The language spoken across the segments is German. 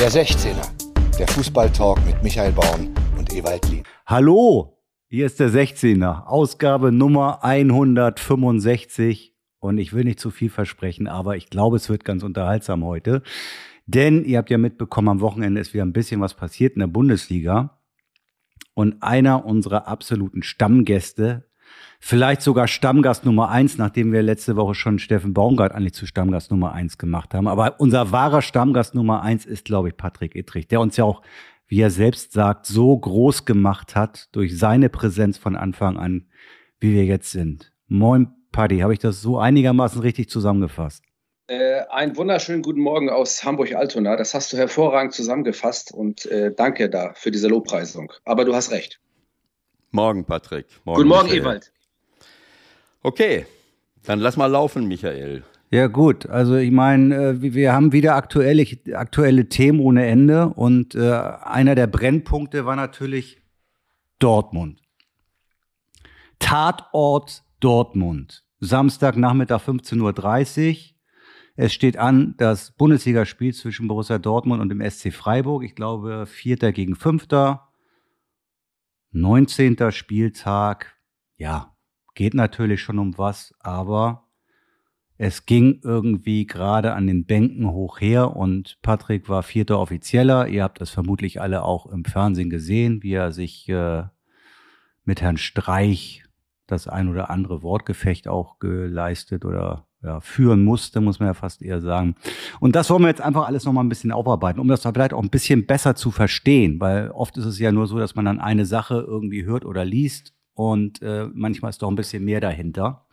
Der 16er, der Fußballtalk mit Michael Baum und Ewald Lien. Hallo, hier ist der 16er, Ausgabe Nummer 165. Und ich will nicht zu viel versprechen, aber ich glaube, es wird ganz unterhaltsam heute. Denn ihr habt ja mitbekommen, am Wochenende ist wieder ein bisschen was passiert in der Bundesliga. Und einer unserer absoluten Stammgäste, vielleicht sogar Stammgast Nummer eins, nachdem wir letzte Woche schon Steffen Baumgart eigentlich zu Stammgast Nummer eins gemacht haben. Aber unser wahrer Stammgast Nummer eins ist, glaube ich, Patrick Ittrich, der uns ja auch, wie er selbst sagt, so groß gemacht hat durch seine Präsenz von Anfang an, wie wir jetzt sind. Moin, Paddy, habe ich das so einigermaßen richtig zusammengefasst? Äh, einen wunderschönen guten Morgen aus Hamburg-Altona. Das hast du hervorragend zusammengefasst und äh, danke da für diese Lobpreisung. Aber du hast recht. Morgen, Patrick. Morgen, guten Morgen, Michael. Ewald. Okay, dann lass mal laufen, Michael. Ja gut, also ich meine, äh, wir haben wieder aktuelle, aktuelle Themen ohne Ende und äh, einer der Brennpunkte war natürlich Dortmund. Tatort Dortmund. Samstagnachmittag 15.30 Uhr. Es steht an das Bundesligaspiel zwischen Borussia Dortmund und dem SC Freiburg. Ich glaube, Vierter gegen Fünfter. 19. Spieltag. Ja, geht natürlich schon um was, aber es ging irgendwie gerade an den Bänken hoch her und Patrick war vierter Offizieller. Ihr habt das vermutlich alle auch im Fernsehen gesehen, wie er sich äh, mit Herrn Streich das ein oder andere Wortgefecht auch geleistet oder ja, führen musste, muss man ja fast eher sagen. Und das wollen wir jetzt einfach alles nochmal ein bisschen aufarbeiten, um das vielleicht auch ein bisschen besser zu verstehen, weil oft ist es ja nur so, dass man dann eine Sache irgendwie hört oder liest und äh, manchmal ist doch ein bisschen mehr dahinter.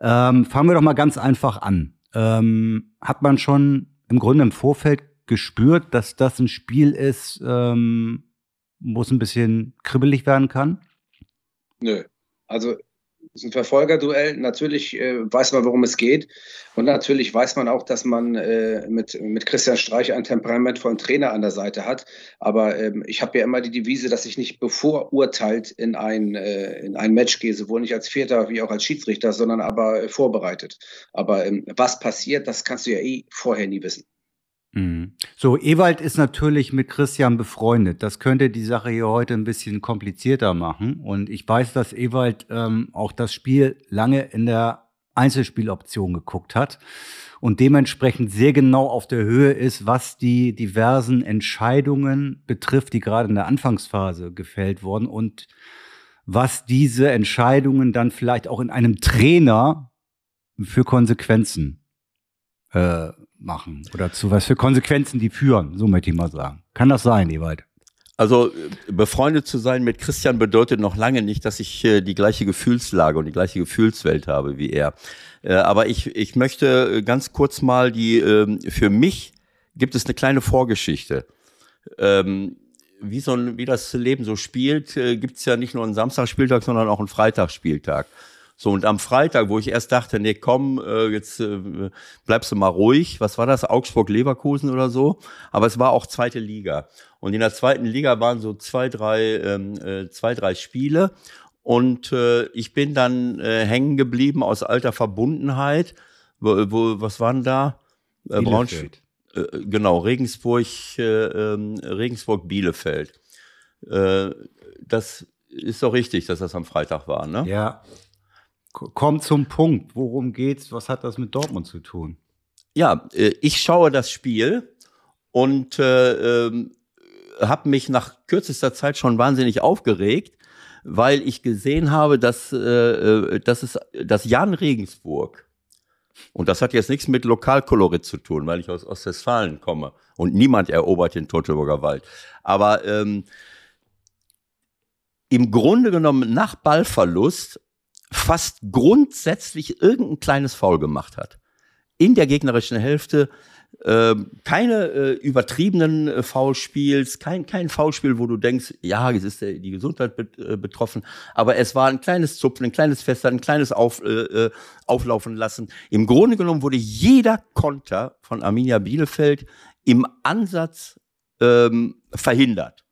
Ähm, fangen wir doch mal ganz einfach an. Ähm, hat man schon im Grunde im Vorfeld gespürt, dass das ein Spiel ist, ähm, wo es ein bisschen kribbelig werden kann? Nö. Also ist ein Verfolgerduell. Natürlich äh, weiß man, worum es geht. Und natürlich weiß man auch, dass man äh, mit, mit Christian Streich ein Temperament von Trainer an der Seite hat. Aber ähm, ich habe ja immer die Devise, dass ich nicht bevorurteilt in ein, äh, in ein Match gehe, sowohl nicht als Vierter wie auch als Schiedsrichter, sondern aber vorbereitet. Aber ähm, was passiert, das kannst du ja eh vorher nie wissen. Mhm. So, Ewald ist natürlich mit Christian befreundet. Das könnte die Sache hier heute ein bisschen komplizierter machen. Und ich weiß, dass Ewald ähm, auch das Spiel lange in der Einzelspieloption geguckt hat und dementsprechend sehr genau auf der Höhe ist, was die diversen Entscheidungen betrifft, die gerade in der Anfangsphase gefällt wurden und was diese Entscheidungen dann vielleicht auch in einem Trainer für Konsequenzen äh, machen oder zu was für Konsequenzen die führen, so möchte ich mal sagen. Kann das sein, Ewald? Also äh, befreundet zu sein mit Christian bedeutet noch lange nicht, dass ich äh, die gleiche Gefühlslage und die gleiche Gefühlswelt habe wie er. Äh, aber ich, ich möchte äh, ganz kurz mal die, ähm, für mich gibt es eine kleine Vorgeschichte. Ähm, wie, so ein, wie das Leben so spielt, äh, gibt es ja nicht nur einen Samstagsspieltag, sondern auch einen Freitagsspieltag. So, und am Freitag, wo ich erst dachte, nee, komm, äh, jetzt äh, bleibst du mal ruhig. Was war das? Augsburg-Leverkusen oder so? Aber es war auch zweite Liga. Und in der zweiten Liga waren so zwei, drei, ähm, äh, zwei, drei Spiele. Und äh, ich bin dann äh, hängen geblieben aus alter Verbundenheit. Wo, wo was waren da? Äh, Braunschweig. Äh, genau, Regensburg, äh, äh, Regensburg, Bielefeld. Äh, das ist doch richtig, dass das am Freitag war, ne? Ja. Komm zum Punkt. Worum geht's? Was hat das mit Dortmund zu tun? Ja, äh, ich schaue das Spiel und äh, äh, habe mich nach kürzester Zeit schon wahnsinnig aufgeregt, weil ich gesehen habe, dass, äh, äh dass, es, dass Jan Regensburg, und das hat jetzt nichts mit Lokalkolorit zu tun, weil ich aus Ostwestfalen komme und niemand erobert den Teutoburger Wald. Aber ähm, im Grunde genommen nach Ballverlust fast grundsätzlich irgendein kleines Foul gemacht hat. In der gegnerischen Hälfte äh, keine äh, übertriebenen äh, Foulspiels, kein, kein Foulspiel, wo du denkst, ja, es ist die Gesundheit bet, äh, betroffen, aber es war ein kleines Zupfen, ein kleines Festhalten, ein kleines Auf, äh, äh, Auflaufen lassen. Im Grunde genommen wurde jeder Konter von Arminia Bielefeld im Ansatz ähm, verhindert.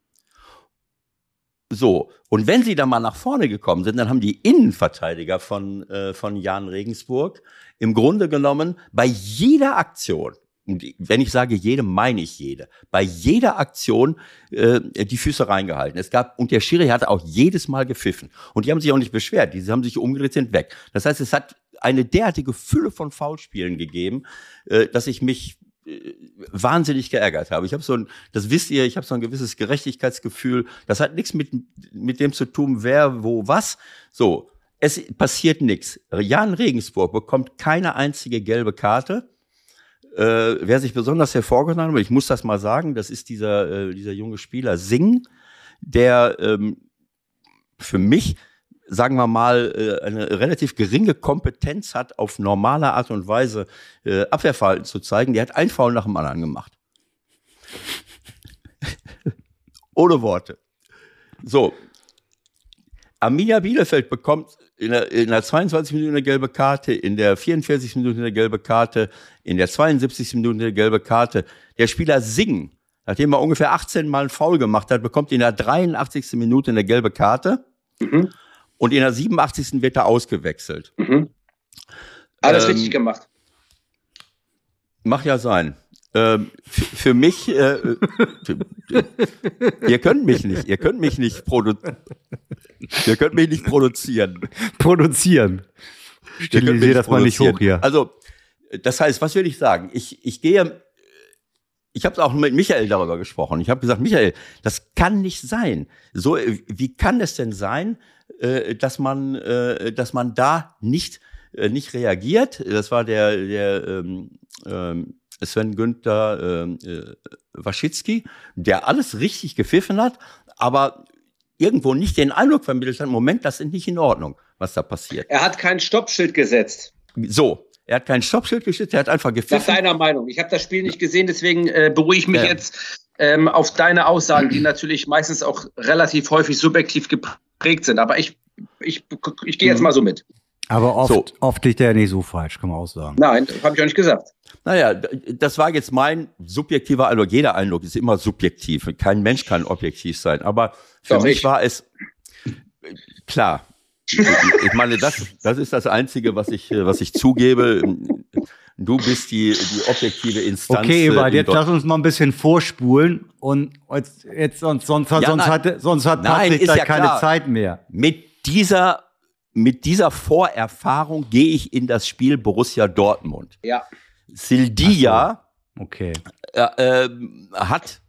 So, und wenn sie dann mal nach vorne gekommen sind, dann haben die Innenverteidiger von, äh, von Jan Regensburg im Grunde genommen bei jeder Aktion, wenn ich sage jede, meine ich jede, bei jeder Aktion äh, die Füße reingehalten. Es gab, und der Schiri hatte auch jedes Mal gepfiffen. Und die haben sich auch nicht beschwert, die haben sich umgedreht, sind weg. Das heißt, es hat eine derartige Fülle von Foulspielen gegeben, äh, dass ich mich wahnsinnig geärgert habe. Ich habe so ein, das wisst ihr, ich habe so ein gewisses Gerechtigkeitsgefühl. Das hat nichts mit, mit dem zu tun, wer, wo, was. So, es passiert nichts. Jan Regensburg bekommt keine einzige gelbe Karte. Äh, wer sich besonders hervorgetan hat, ich muss das mal sagen, das ist dieser, äh, dieser junge Spieler Singh, der ähm, für mich, sagen wir mal, äh, eine relativ geringe Kompetenz hat, auf normale Art und Weise äh, Abwehrverhalten zu zeigen. Der hat ein Foul nach dem anderen gemacht. Ohne Worte. So. Arminia Bielefeld bekommt in der, in der 22 Minuten eine gelbe Karte, in der 44 Minuten eine gelbe Karte, in der 72 Minuten eine gelbe Karte. Der Spieler Sing, nachdem er ungefähr 18 Mal einen Foul gemacht hat, bekommt in der 83. Minute eine gelbe Karte. Mhm. Und in der 87. wird er ausgewechselt. Mhm. Alles ähm, richtig gemacht. Mag ja sein. Ähm, für mich, äh, für, ihr könnt mich nicht, ihr könnt mich nicht produzieren. Ihr könnt mich nicht produzieren. Produzieren. Stilisier das mal nicht hoch hier. Also, das heißt, was will ich sagen? Ich, ich gehe, ich habe auch mit Michael darüber gesprochen. Ich habe gesagt, Michael, das kann nicht sein. So, wie kann es denn sein, äh, dass man, äh, dass man da nicht, äh, nicht reagiert? Das war der, der ähm, ähm, Sven Günther äh, äh, Waschitzki, der alles richtig gepfiffen hat, aber irgendwo nicht den Eindruck vermittelt hat, Moment, das ist nicht in Ordnung, was da passiert. Er hat kein Stoppschild gesetzt. So, er hat kein Stoppschild gesetzt, er hat einfach gepfiffen. Nach deiner Meinung. Ich habe das Spiel nicht gesehen, deswegen äh, beruhige ich mich ja. jetzt ähm, auf deine Aussagen, die natürlich meistens auch relativ häufig subjektiv geprägt sind. Aber ich, ich, ich gehe jetzt mhm. mal so mit. Aber oft, so. oft liegt er ja nicht so falsch, kann man auch sagen. Nein, habe ich auch nicht gesagt. Naja, das war jetzt mein subjektiver Eindruck. Jeder Eindruck ist immer subjektiv. Kein Mensch kann objektiv sein. Aber für Doch mich ich. war es klar. Ich meine, das, das ist das Einzige, was ich, was ich zugebe. Du bist die, die objektive Instanz. Okay, Ebert, jetzt lass uns mal ein bisschen vorspulen und jetzt, jetzt sonst, sonst, ja, sonst, hat, sonst hat Patrick nein, ja keine klar. Zeit mehr. Mit dieser, mit dieser Vorerfahrung gehe ich in das Spiel Borussia Dortmund. Ja. Sildia so. okay. äh, äh, hat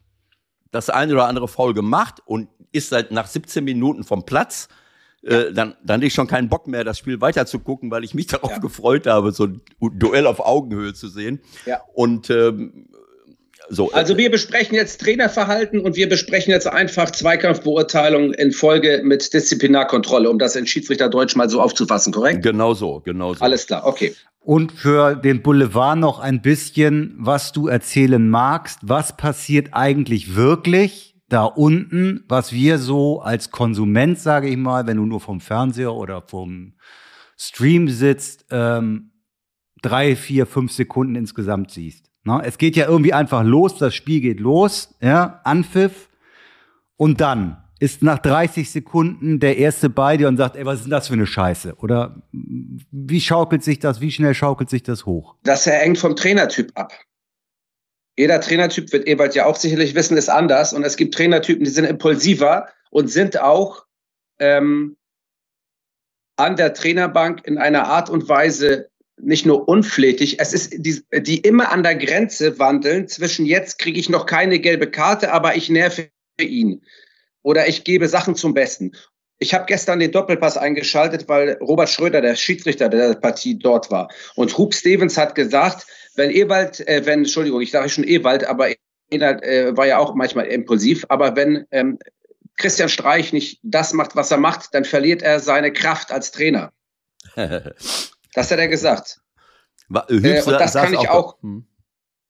das eine oder andere Foul gemacht und ist seit nach 17 Minuten vom Platz. Äh, dann, dann hatte ich schon keinen Bock mehr, das Spiel weiter zu gucken, weil ich mich darauf ja. gefreut habe, so ein Duell auf Augenhöhe zu sehen. Ja. Und ähm, so. Äh, also wir besprechen jetzt Trainerverhalten und wir besprechen jetzt einfach Zweikampfbeurteilung in Folge mit Disziplinarkontrolle, um das in Schiedsrichterdeutsch mal so aufzufassen, korrekt? Genau so, genau so. Alles klar, okay. Und für den Boulevard noch ein bisschen, was du erzählen magst. Was passiert eigentlich wirklich da unten, was wir so als Konsument, sage ich mal, wenn du nur vom Fernseher oder vom Stream sitzt, ähm, drei, vier, fünf Sekunden insgesamt siehst. Na, es geht ja irgendwie einfach los, das Spiel geht los, ja, Anpfiff und dann ist nach 30 Sekunden der Erste bei dir und sagt, ey, was ist denn das für eine Scheiße? Oder wie schaukelt sich das, wie schnell schaukelt sich das hoch? Das hängt vom Trainertyp ab. Jeder Trainertyp wird Ewald ja auch sicherlich wissen, ist anders. Und es gibt Trainertypen, die sind impulsiver und sind auch ähm, an der Trainerbank in einer Art und Weise nicht nur unflätig, es ist die, die immer an der Grenze wandeln zwischen jetzt kriege ich noch keine gelbe Karte, aber ich nerve ihn oder ich gebe Sachen zum Besten. Ich habe gestern den Doppelpass eingeschaltet, weil Robert Schröder, der Schiedsrichter der Partie, dort war. Und Hub Stevens hat gesagt, wenn Ewald, äh, wenn, Entschuldigung, ich sage schon Ewald, aber Ewald äh, war ja auch manchmal impulsiv, aber wenn ähm, Christian Streich nicht das macht, was er macht, dann verliert er seine Kraft als Trainer. das hat er gesagt. War, äh, und das kann ich auch. auch hm.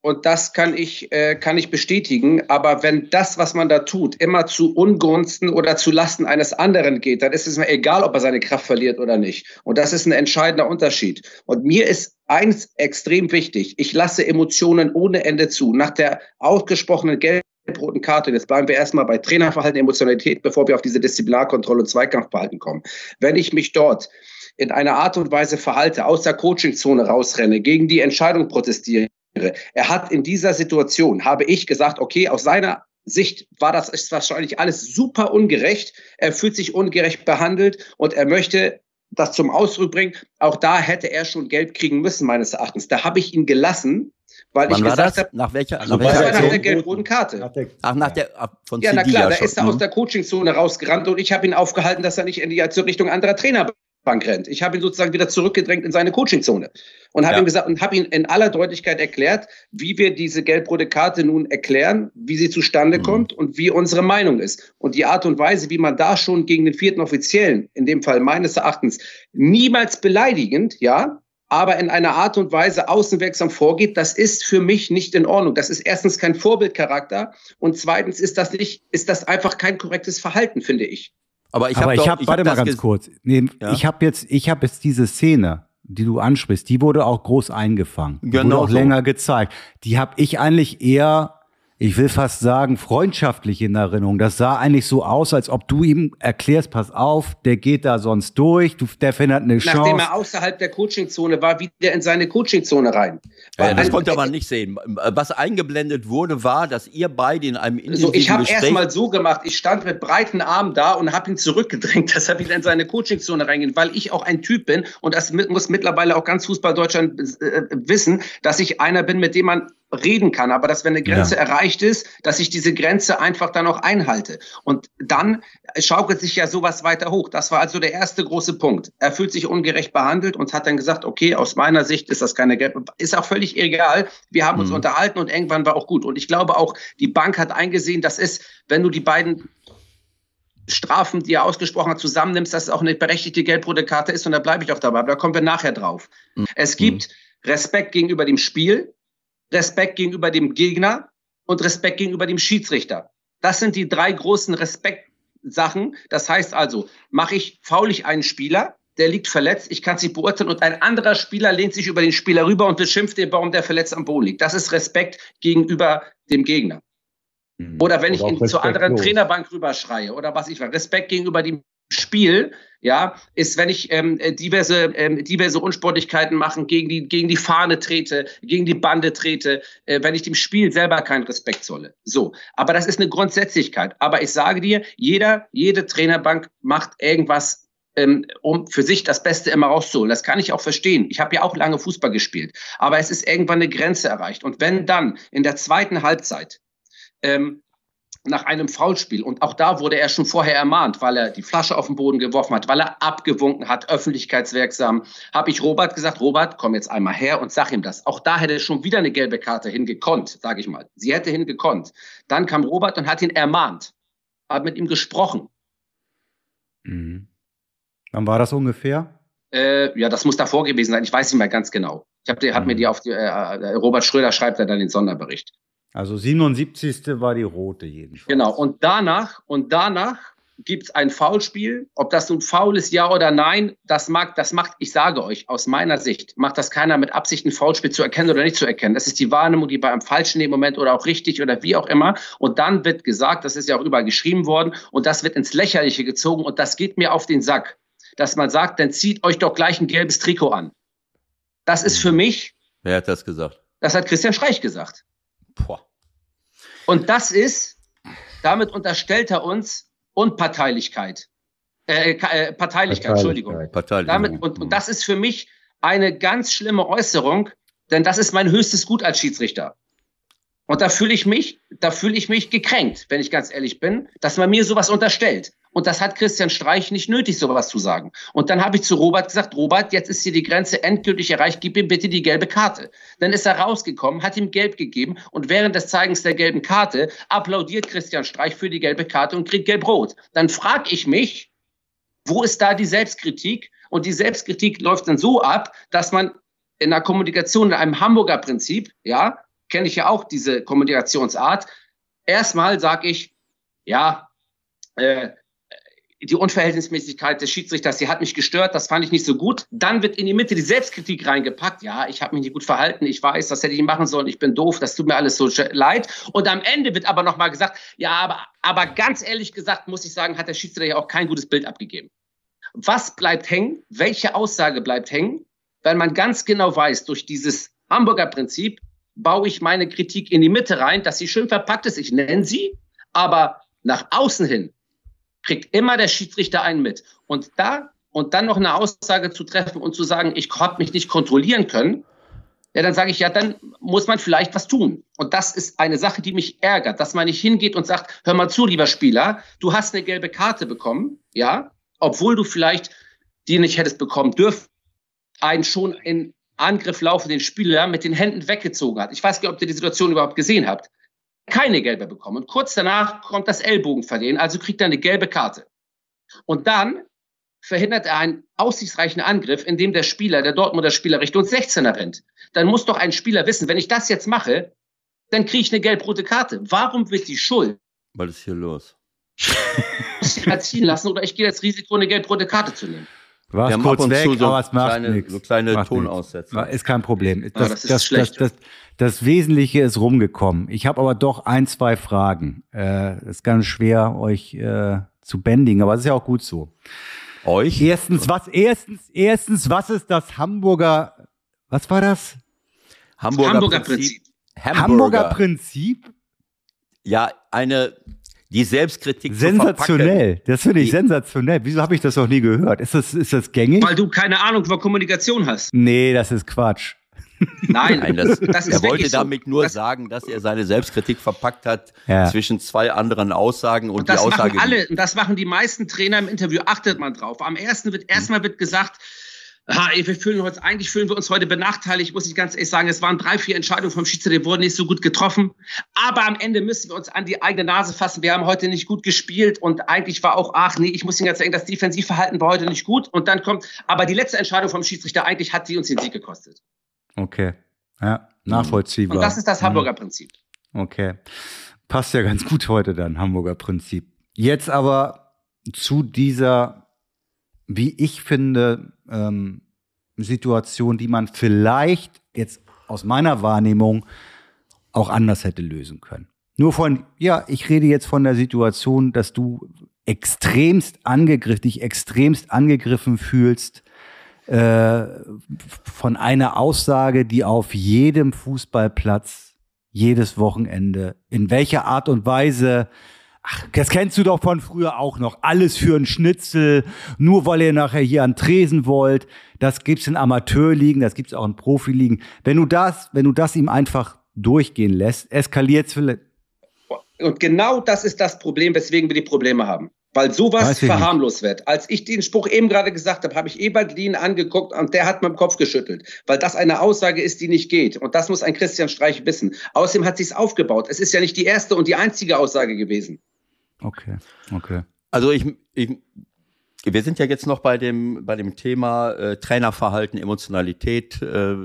Und das kann ich, äh, kann ich bestätigen. Aber wenn das, was man da tut, immer zu Ungunsten oder zu Lasten eines anderen geht, dann ist es mir egal, ob er seine Kraft verliert oder nicht. Und das ist ein entscheidender Unterschied. Und mir ist eins extrem wichtig. Ich lasse Emotionen ohne Ende zu. Nach der ausgesprochenen gelb-roten Karte, jetzt bleiben wir erstmal bei Trainerverhalten, Emotionalität, bevor wir auf diese Disziplinarkontrolle und Zweikampfverhalten kommen. Wenn ich mich dort in einer Art und Weise verhalte, aus der Coachingzone rausrenne, gegen die Entscheidung protestiere, Er hat in dieser Situation, habe ich gesagt, okay, aus seiner Sicht war das ist wahrscheinlich alles super ungerecht. Er fühlt sich ungerecht behandelt und er möchte das zum Ausdruck bringen. Auch da hätte er schon Geld kriegen müssen, meines Erachtens. Da habe ich ihn gelassen, weil Wann ich war gesagt habe, Nach welcher? also nach welcher nach der gelb-roten Karte. Ach, nach der von Ja, na klar, da ist er aus Mhm. der Coachingzone rausgerannt und ich habe ihn aufgehalten, dass er nicht in die zur Richtung anderer Trainerbank rennt. Ich habe ihn sozusagen wieder zurückgedrängt in seine Coachingzone und habe Ja. ihm gesagt und habe ihm in aller Deutlichkeit erklärt, wie wir diese gelb-rote Karte nun erklären, wie sie zustande Mhm. kommt und wie unsere Meinung ist. Und die Art und Weise, wie man da schon gegen den vierten Offiziellen, in dem Fall meines Erachtens, niemals beleidigend, ja, aber in einer Art und Weise außenwirksam vorgeht, das ist für mich nicht in Ordnung. Das ist erstens kein Vorbildcharakter und zweitens ist das nicht, ist das einfach kein korrektes Verhalten, finde ich. Aber ich habe habe, warte hab mal ganz kurz. Nee, Ja. Ich habe jetzt, ich habe jetzt diese Szene, die du ansprichst, die wurde auch groß eingefangen. Die Genau wurde auch so. länger gezeigt. Die habe ich eigentlich eher, ich will fast sagen, freundschaftlich in Erinnerung. Das sah eigentlich so aus, als ob du ihm erklärst, pass auf, der geht da sonst durch, du, der findet eine Nachdem Chance. er außerhalb der Coachingzone war, wieder in seine Coachingzone rein. Ja, Weil das konnte man nicht sehen. Was eingeblendet wurde, war, dass ihr beide in einem intensiven So, ich habe Gespräch... erst mal so gemacht, ich stand mit breiten Armen da und habe ihn zurückgedrängt, dass er wieder in seine Coachingzone reingeht, weil ich auch ein Typ bin und das muss mittlerweile auch ganz Fußball Deutschland äh, wissen, dass ich einer bin, mit dem man reden kann, aber dass wenn eine Grenze erreicht ist, dass ich diese Grenze einfach dann auch einhalte. Und dann schaukelt sich ja sowas weiter hoch. Das war also der erste große Punkt. Er fühlt sich ungerecht behandelt und hat dann gesagt, okay, aus meiner Sicht ist das keine Gelb. Ist auch völlig egal. Wir haben uns Mhm. unterhalten und irgendwann war auch gut. Und ich glaube auch, die Bank hat eingesehen, das ist, wenn du die beiden Strafen, die er ausgesprochen hat, zusammennimmst, dass es auch eine berechtigte gelb-rote Karte ist und da bleibe ich auch dabei. Aber da kommen wir nachher drauf. Mhm. Es gibt Respekt gegenüber dem Spiel, Respekt gegenüber dem Gegner und Respekt gegenüber dem Schiedsrichter. Das sind die drei großen Respektsachen. Das heißt also, mache ich, faul ich einen Spieler, der liegt verletzt, ich kann es nicht beurteilen und ein anderer Spieler lehnt sich über den Spieler rüber und beschimpft den, warum der verletzt am Boden liegt. Das ist Respekt gegenüber dem Gegner. Oder wenn ich Oder auch ihn zur anderen. Trainerbank rüberschreie oder was ich war. Respekt gegenüber dem Spiel, ja, ist, wenn ich ähm, äh, diverse, ähm, diverse Unsportlichkeiten machen, gegen die, gegen die Fahne trete, gegen die Bande trete, äh, wenn ich dem Spiel selber keinen Respekt zolle. So. Aber das ist eine Grundsätzlichkeit. Aber ich sage dir, jeder, jede Trainerbank macht irgendwas ähm, um für sich das Beste immer rauszuholen. Das kann ich auch verstehen. Ich habe ja auch lange Fußball gespielt. Aber es ist irgendwann eine Grenze erreicht. Und wenn dann in der zweiten Halbzeit ähm, nach einem Foulspiel. Und auch da wurde er schon vorher ermahnt, weil er die Flasche auf den Boden geworfen hat, weil er abgewunken hat, öffentlichkeitswirksam. Habe ich Robert gesagt, Robert, komm jetzt einmal her und sag ihm das. Auch da hätte schon wieder eine gelbe Karte hingekonnt, sage ich mal. Sie hätte hingekonnt. Dann kam Robert und hat ihn ermahnt, hat mit ihm gesprochen. Mhm. Wann war das ungefähr? Äh, ja, das muss davor gewesen sein. Ich weiß nicht mehr ganz genau. Ich hab, die, hat mir die auf die, äh, Robert Schröder schreibt er dann den Sonderbericht. Also 77. war die rote jedenfalls. Genau. Und danach, und danach gibt es ein Foulspiel. Ob das nun faul ist, ja oder nein, das mag, das macht, ich sage euch, aus meiner Sicht, macht das keiner mit Absicht, ein Foulspiel zu erkennen oder nicht zu erkennen. Das ist die Wahrnehmung, die bei einem falschen in dem Moment oder auch richtig oder wie auch immer. Und dann wird gesagt, das ist ja auch überall geschrieben worden, und das wird ins Lächerliche gezogen und das geht mir auf den Sack, dass man sagt, dann zieht euch doch gleich ein gelbes Trikot an. Das ist für mich, Wer hat das gesagt? das hat Christian Streich gesagt. Boah. Und das ist, damit unterstellt er uns Unparteilichkeit. Äh, Ka- äh, Parteilichkeit, Entschuldigung. Partei. Damit, und, und das ist für mich eine ganz schlimme Äußerung, denn das ist mein höchstes Gut als Schiedsrichter. Und da fühle ich mich, da fühle ich mich gekränkt, wenn ich ganz ehrlich bin, dass man mir sowas unterstellt. Und das hat Christian Streich nicht nötig, sowas zu sagen. Und dann habe ich zu Robert gesagt, Robert, jetzt ist hier die Grenze endgültig erreicht, gib ihm bitte die gelbe Karte. Dann ist er rausgekommen, hat ihm gelb gegeben und während des Zeigens der gelben Karte applaudiert Christian Streich für die gelbe Karte und kriegt gelb-rot. Dann frage ich mich, wo ist da die Selbstkritik? Und die Selbstkritik läuft dann so ab, dass man in der Kommunikation, in einem Hamburger Prinzip, ja, kenne ich ja auch diese Kommunikationsart. Erstmal sage ich, ja, äh, die Unverhältnismäßigkeit des Schiedsrichters, die hat mich gestört, das fand ich nicht so gut. Dann wird in die Mitte die Selbstkritik reingepackt. Ja, ich habe mich nicht gut verhalten, ich weiß, das hätte ich machen sollen, ich bin doof, das tut mir alles so leid. Und am Ende wird aber nochmal gesagt, ja, aber, aber ganz ehrlich gesagt, muss ich sagen, hat der Schiedsrichter auch kein gutes Bild abgegeben. Was bleibt hängen? Welche Aussage bleibt hängen? Weil man ganz genau weiß, durch dieses Hamburger Prinzip, baue ich meine Kritik in die Mitte rein, dass sie schön verpackt ist. Ich nenne sie, aber nach außen hin kriegt immer der Schiedsrichter einen mit. Und da und dann noch eine Aussage zu treffen und zu sagen, ich habe mich nicht kontrollieren können, ja, dann sage ich, ja, dann muss man vielleicht was tun. Und das ist eine Sache, die mich ärgert, dass man nicht hingeht und sagt, hör mal zu, lieber Spieler, du hast eine gelbe Karte bekommen, ja, obwohl du vielleicht die nicht hättest bekommen dürfen, einen schon in Angriff laufenden Spieler mit den Händen weggezogen hat. Ich weiß nicht, ob ihr die Situation überhaupt gesehen habt. Keine gelbe bekommen. Und kurz danach kommt das Ellbogenvergehen, also kriegt er eine gelbe Karte. Und dann verhindert er einen aussichtsreichen Angriff, indem der Spieler, der Dortmunder Spieler Richtung 16er rennt. Dann muss doch ein Spieler wissen, wenn ich das jetzt mache, dann kriege ich eine gelb-rote Karte. Warum wird die Schuld? Was ist hier los? muss ich ziehen lassen oder ich gehe das Risiko, eine gelb-rote Karte zu nehmen. War es kurz weg, so aber es macht kleine, nichts. So kleine Macht Tonaussätze. Ist kein Problem. Das, das ist das, das, schlecht. das, das Wesentliche ist rumgekommen. Ich habe aber doch ein, zwei Fragen. Äh, ist ganz schwer, euch äh, zu bändigen, aber es ist ja auch gut so. Euch? Erstens, was, erstens, erstens, was ist das Hamburger, was war das? Hamburger, Hamburger Prinzip. Prinzip. Hamburger Prinzip? Ja, eine, die Selbstkritik zu Sensationell. Das finde ich Die- sensationell. Wieso habe ich das noch nie gehört? Ist das, ist das gängig? Weil du keine Ahnung von Kommunikation hast. Nee, das ist Quatsch. Nein, Nein, das, das ist er wollte so. damit nur Das- sagen, dass er seine Selbstkritik verpackt hat Ja. zwischen zwei anderen Aussagen und, Und das die Aussage. machen alle, und das machen die meisten Trainer im Interview, achtet man drauf. Am ersten wird erstmal wird gesagt, ey, wir fühlen uns, eigentlich fühlen wir uns heute benachteiligt, muss ich ganz ehrlich sagen. Es waren drei, vier Entscheidungen vom Schiedsrichter, die wurden nicht so gut getroffen. Aber am Ende müssen wir uns an die eigene Nase fassen. Wir haben heute nicht gut gespielt und eigentlich war auch, ach nee, ich muss Ihnen ganz sagen, das Defensivverhalten war heute nicht gut. Und dann kommt, aber die letzte Entscheidung vom Schiedsrichter, eigentlich hat sie uns den Sieg gekostet. Okay. Ja, nachvollziehbar. Und das ist das. Hamburger Prinzip. Okay. Passt ja ganz gut heute dann, Hamburger Prinzip. Jetzt aber zu dieser, wie ich finde, ähm, Situation, die man vielleicht jetzt aus meiner Wahrnehmung auch anders hätte lösen können. Nur von, ja, ich rede jetzt von der Situation, dass du extremst angegriffen, dich extremst angegriffen fühlst äh, von einer Aussage, die auf jedem Fußballplatz jedes Wochenende in welcher Art und Weise Ach, das kennst du doch von früher auch noch. Alles für einen Schnitzel, nur weil ihr nachher hier an Tresen wollt. Das gibt's in Amateurligen, das gibt's auch in Profiligen. Wenn du das, wenn du das ihm einfach durchgehen lässt, eskaliert's vielleicht. Und genau das ist das Problem, weswegen wir die Probleme haben. Weil sowas verharmlos wird. Als ich den Spruch eben gerade gesagt habe, habe ich Ebert Lien angeguckt und der hat mit dem Kopf geschüttelt. Weil das eine Aussage ist, die nicht geht. Und das muss ein Christian Streich wissen. Außerdem hat sich's aufgebaut. Es ist ja nicht die erste und die einzige Aussage gewesen. Okay, okay. Also ich, ich, wir sind ja jetzt noch bei dem, bei dem Thema äh, Trainerverhalten, Emotionalität. Äh,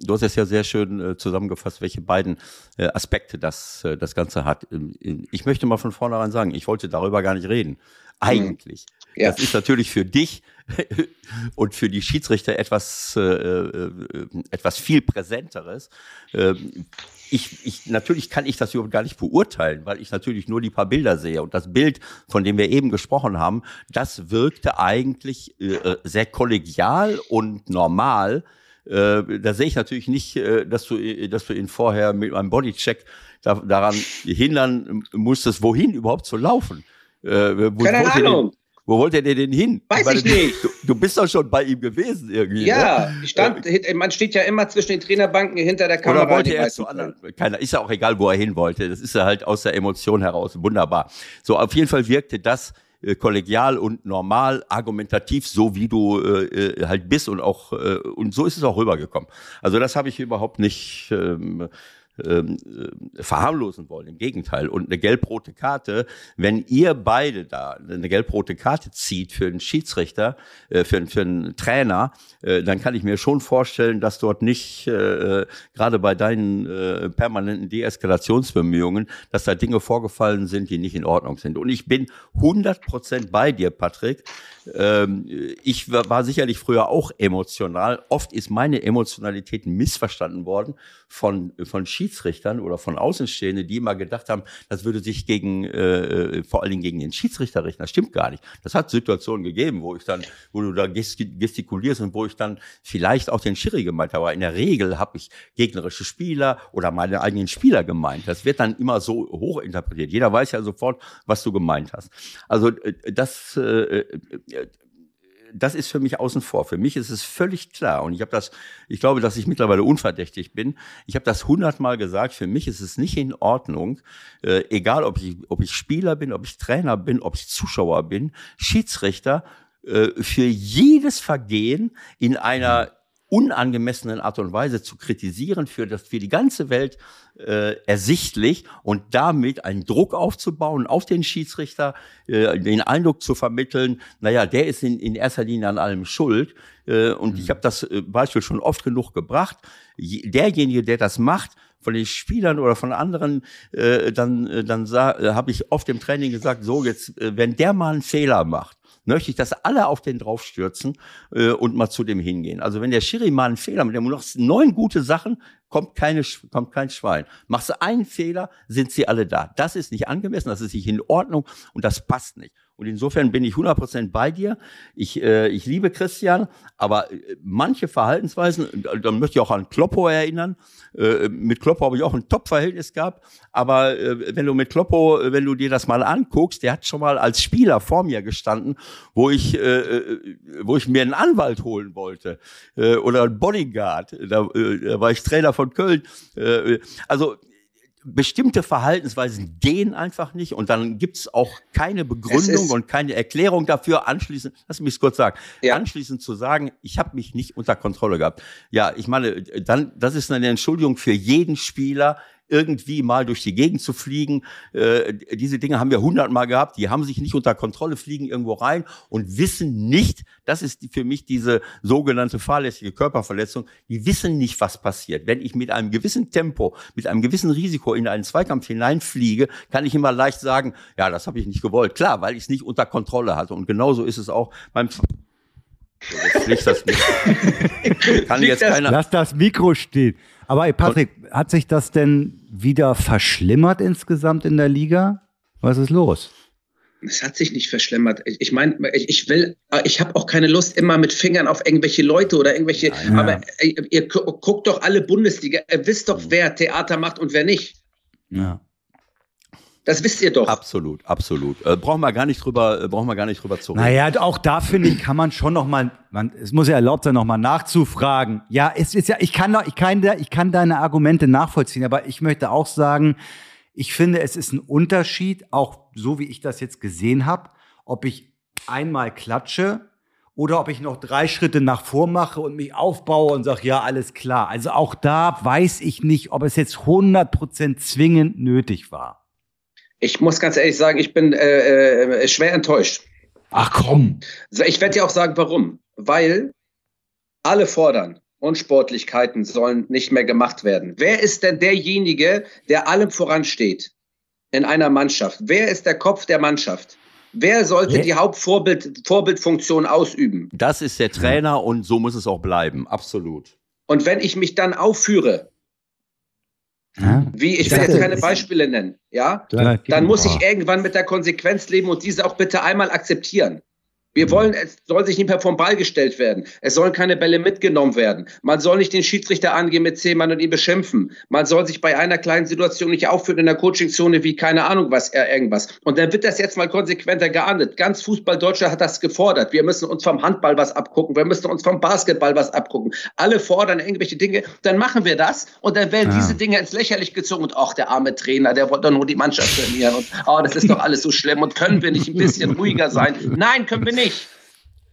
du hast es ja sehr schön äh, zusammengefasst, welche beiden äh, Aspekte das, äh, das Ganze hat. Ähm, Ich möchte mal von vornherein sagen, ich wollte darüber gar nicht reden. Eigentlich. Ja. Das ist natürlich für dich und für die Schiedsrichter etwas, äh, äh, etwas viel präsenteres. Ähm, ich, ich, natürlich kann ich das überhaupt gar nicht beurteilen, weil ich natürlich nur die paar Bilder sehe. Und das Bild, von dem wir eben gesprochen haben, das wirkte eigentlich äh, sehr kollegial und normal. Äh, da sehe ich natürlich nicht, äh, dass du, äh, dass du ihn vorher mit einem Bodycheck da, daran hindern musstest, wohin überhaupt zu laufen. Äh, wo Keine der- Ahnung. Wo wollte der denn hin? Weiß meine, ich nicht. Du, du bist doch schon bei ihm gewesen irgendwie. Ja, ne? ich stand, man steht ja immer zwischen den Trainerbanken hinter der Kamera. Oder wollte er zu anderen? Keiner, ist ja auch egal, wo er hin wollte. Das ist ja halt aus der Emotion heraus. Wunderbar. So, auf jeden Fall wirkte das äh, kollegial und normal, argumentativ, so wie du äh, äh, halt bist und auch, äh, und so ist es auch rübergekommen. Also das habe ich überhaupt nicht, ähm, ähm, äh, verharmlosen wollen. Im Gegenteil. Und eine gelb-rote Karte, wenn ihr beide da eine gelb-rote Karte zieht für einen Schiedsrichter, äh, für, für einen Trainer, äh, dann kann ich mir schon vorstellen, dass dort nicht, äh, gerade bei deinen äh, permanenten Deeskalationsbemühungen, dass da Dinge vorgefallen sind, die nicht in Ordnung sind. Und ich bin 100% bei dir, Patrick. Ähm, ich war sicherlich früher auch emotional. Oft ist meine Emotionalität missverstanden worden von, von Schiedsrichtern oder von Außenstehenden, die immer gedacht haben, das würde sich gegen, äh, vor allen Dingen gegen den Schiedsrichter richten. Das stimmt gar nicht. Das hat Situationen gegeben, wo ich dann, wo du da gestikulierst und wo ich dann vielleicht auch den Schiri gemeint habe. Aber in der Regel habe ich gegnerische Spieler oder meine eigenen Spieler gemeint. Das wird dann immer so hoch interpretiert. Jeder weiß ja sofort, was du gemeint hast. Also äh, das äh, äh das ist für mich außen vor. Für mich ist es völlig klar. Und ich habe das, ich glaube, dass ich mittlerweile unverdächtig bin. Ich habe das hundertmal gesagt. Für mich ist es nicht in Ordnung, äh, egal ob ich, ob ich Spieler bin, ob ich Trainer bin, ob ich Zuschauer bin, Schiedsrichter äh, für jedes Vergehen in einer unangemessenen Art und Weise zu kritisieren, für das für die ganze Welt äh, ersichtlich und damit einen Druck aufzubauen auf den Schiedsrichter, äh, den Eindruck zu vermitteln, naja, der ist in, in erster Linie an allem schuld. Äh, und mhm. ich habe das äh, Beispiel schon oft genug gebracht. Derjenige, der das macht, von den Spielern oder von anderen, äh, dann, äh, dann äh, habe ich oft im Training gesagt, so jetzt, äh, wenn der mal einen Fehler macht, möchte ich, dass alle auf den draufstürzen äh, und mal zu dem hingehen. Also wenn der Schiri mal einen Fehler mit dem noch neun gute Sachen, kommt keine, kommt kein Schwein. Machst du einen Fehler, sind sie alle da. Das ist nicht angemessen, das ist nicht in Ordnung und das passt nicht. Und insofern bin ich 100% bei dir. Ich, äh, ich liebe Christian, aber äh, manche Verhaltensweisen, da möchte ich auch an Kloppo erinnern. Äh, mit Kloppo habe ich auch ein Top-Verhältnis gehabt. Aber äh, wenn du mit Kloppo, äh, wenn du dir das mal anguckst, der hat schon mal als Spieler vor mir gestanden, wo ich, äh, äh wo ich mir einen Anwalt holen wollte oder einen Bodyguard. Da, da war ich Trainer von Köln. Also bestimmte Verhaltensweisen gehen einfach nicht und dann gibt's auch keine Begründung und keine Erklärung dafür, anschließend, lass mich kurz sagen, ja. anschließend zu sagen, ich habe mich nicht unter Kontrolle gehabt. Ja, ich meine, dann, das ist eine Entschuldigung für jeden Spieler, irgendwie mal durch die Gegend zu fliegen. Äh, diese Dinge haben wir hundertmal gehabt, die haben sich nicht unter Kontrolle, fliegen irgendwo rein und wissen nicht, das ist für mich diese sogenannte fahrlässige Körperverletzung, die wissen nicht, was passiert. Wenn ich mit einem gewissen Tempo, mit einem gewissen Risiko in einen Zweikampf hineinfliege, kann ich immer leicht sagen, ja, das habe ich nicht gewollt. Klar, weil ich es nicht unter Kontrolle hatte. Und genauso ist es auch beim Jetzt fliegt das nicht. Kann jetzt keiner. Lass das Mikro stehen. Aber Patrick, hat sich das denn wieder verschlimmert insgesamt in der Liga? Was ist los? Es hat sich nicht verschlimmert. Ich meine, ich will, ich habe auch keine Lust, immer mit Fingern auf irgendwelche Leute oder irgendwelche. Ja. Aber ihr guckt doch alle Bundesliga. Ihr wisst doch, wer Theater macht und wer nicht. Ja. Das wisst ihr doch. Absolut, absolut. Äh, brauchen wir gar nicht drüber, äh, brauchen wir gar nicht drüber zu reden. Naja, auch da finde ich, kann man schon noch mal, man, es muss ja erlaubt sein, noch mal nachzufragen. Ja, es ist ja, ich kann, ich kann, ich kann deine Argumente nachvollziehen, aber ich möchte auch sagen, ich finde, es ist ein Unterschied, auch so wie ich das jetzt gesehen habe, ob ich einmal klatsche oder ob ich noch drei Schritte nach vor mache und mich aufbaue und sage, ja, alles klar. Also auch da weiß ich nicht, ob es jetzt 100% zwingend nötig war. Ich muss ganz ehrlich sagen, ich bin äh, äh, schwer enttäuscht. Ach komm. Ich werde dir auch sagen, warum. Weil alle fordern, Unsportlichkeiten sollen nicht mehr gemacht werden. Wer ist denn derjenige, der allem voransteht in einer Mannschaft? Wer ist der Kopf der Mannschaft? Wer sollte ja. die Hauptvorbildfunktion ausüben? Das ist der Trainer und so muss es auch bleiben, absolut. Und wenn ich mich dann aufführe ja. Wie, ich will jetzt keine Beispiele nennen, ja? Dann muss ich irgendwann mit der Konsequenz leben und diese auch bitte einmal akzeptieren. Wir wollen, es soll sich nicht mehr vom Ball gestellt werden. Es sollen keine Bälle mitgenommen werden. Man soll nicht den Schiedsrichter angehen mit zehn Mann und ihn beschimpfen. Man soll sich bei einer kleinen Situation nicht aufführen in der Coachingzone wie keine Ahnung was, äh, irgendwas. Und dann wird das jetzt mal konsequenter geahndet. Ganz Fußball Deutschland hat das gefordert. Wir müssen uns vom Handball was abgucken. Wir müssen uns vom Basketball was abgucken. Alle fordern irgendwelche Dinge. Dann machen wir das und dann werden ja. diese Dinge ins Lächerlich gezogen. Und ach, der arme Trainer, der wollte doch nur die Mannschaft trainieren. Und oh, das ist doch alles so schlimm. Und können wir nicht ein bisschen ruhiger sein? Nein, können wir nicht nicht.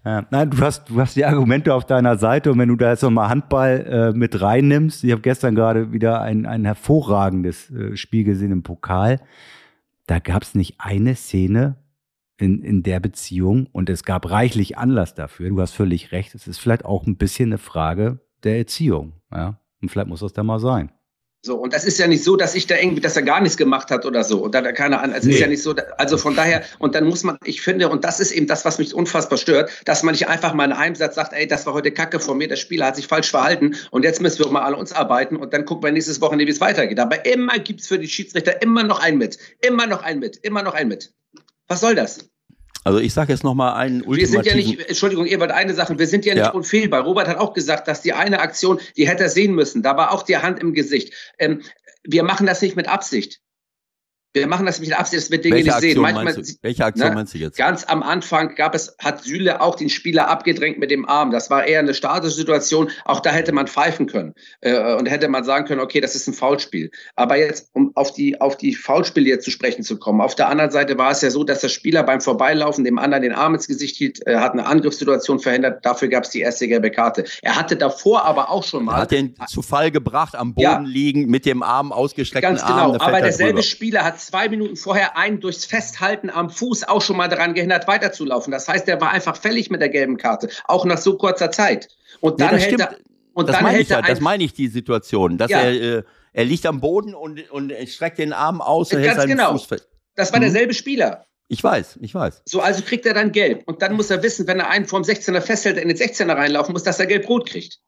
Nein, du hast, du hast die Argumente auf deiner Seite und wenn du da jetzt nochmal Handball äh, mit reinnimmst, ich habe gestern gerade wieder ein, ein hervorragendes äh, Spiel gesehen im Pokal, da gab es nicht eine Szene in, in der Beziehung und es gab reichlich Anlass dafür. Du hast völlig recht, es ist vielleicht auch ein bisschen eine Frage der Erziehung. Ja? Und vielleicht muss das da mal sein. So, und das ist ja nicht so, dass ich da irgendwie, dass er gar nichts gemacht hat oder so. Und da keine Ahnung. Es nee. ist ja nicht so, also von daher, und dann muss man, ich finde, und das ist eben das, was mich unfassbar stört, dass man nicht einfach mal in einem Satz sagt, ey, das war heute Kacke von mir, der Spieler hat sich falsch verhalten und jetzt müssen wir mal alle uns arbeiten und dann gucken wir nächstes Wochenende, wie es weitergeht. Aber immer gibt es für die Schiedsrichter immer noch einen mit. Immer noch einen mit. Immer noch einen mit. Was soll das? Also ich sage jetzt nochmal einen ultimativen... Wir sind ja nicht, Entschuldigung, Ebert, eine Sache, wir sind ja nicht ja. unfehlbar. Robert hat auch gesagt, dass die eine Aktion, die hätte er sehen müssen, da war auch die Hand im Gesicht. Ähm, wir machen das nicht mit Absicht. Wir machen das mit Absicht, dass wir Dinge Welche nicht Aktion sehen. Manchmal, Welche Aktion ne, meinst du jetzt? Ganz am Anfang gab es, hat Süle auch den Spieler abgedrängt mit dem Arm. Das war eher eine statische Situation. Auch da hätte man pfeifen können äh, und hätte man sagen können, okay, das ist ein Foulspiel. Aber jetzt, um auf die, auf die Foulspiele jetzt zu sprechen zu kommen. Auf der anderen Seite war es ja so, dass der Spieler beim Vorbeilaufen dem anderen den Arm ins Gesicht hielt, äh, hat eine Angriffssituation verhindert. Dafür gab es die erste gelbe Karte. Er hatte davor aber auch schon mal. Er hat den zu Fall gebracht, am Boden ja, liegen, mit dem Arm ausgestreckten Ganz genau. Arm, aber derselbe Spieler hat zwei Minuten vorher einen durchs Festhalten am Fuß auch schon mal daran gehindert, weiterzulaufen. Das heißt, er war einfach fällig mit der gelben Karte, auch nach so kurzer Zeit. Und dann nee, hält er. Und das dann meine ich ja, das meine ich die Situation, dass ja. er, äh, er liegt am Boden und, und streckt den Arm aus und Ganz hält seinen genau. Fuß fest. Das war mhm. derselbe Spieler. Ich weiß, ich weiß. So, also kriegt er dann gelb. Und dann muss er wissen, wenn er einen vom 16er festhält, in den 16er reinlaufen muss, dass er gelb-rot kriegt.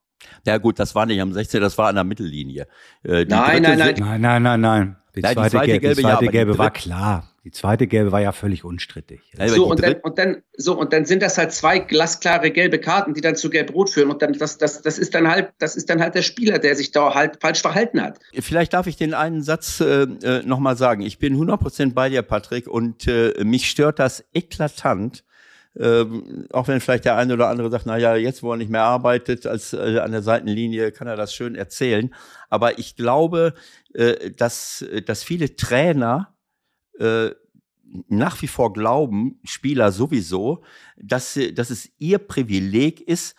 Ja gut, das war nicht am 16, das war an der Mittellinie. Äh, nein, nein, nein, nein, nein, nein, nein. Die, Nein, zweite, die zweite gelbe, die zweite ja, gelbe war klar. Die zweite gelbe war ja völlig unstrittig. so, und dann, und dann, so, und dann sind das halt zwei glasklare gelbe Karten, die dann zu gelb-rot führen. Und dann, das, das, das ist dann halt, das ist dann halt der Spieler, der sich da halt falsch verhalten hat. Vielleicht darf ich den einen Satz äh, äh nochmal sagen. Ich bin 100% bei dir, Patrick, und äh, mich stört das eklatant, ähm, auch wenn vielleicht der eine oder andere sagt, na ja, jetzt wo er nicht mehr arbeitet als äh, an der Seitenlinie, kann er das schön erzählen. Aber ich glaube, äh, dass, dass viele Trainer äh, nach wie vor glauben, Spieler sowieso, dass, dass es ihr Privileg ist,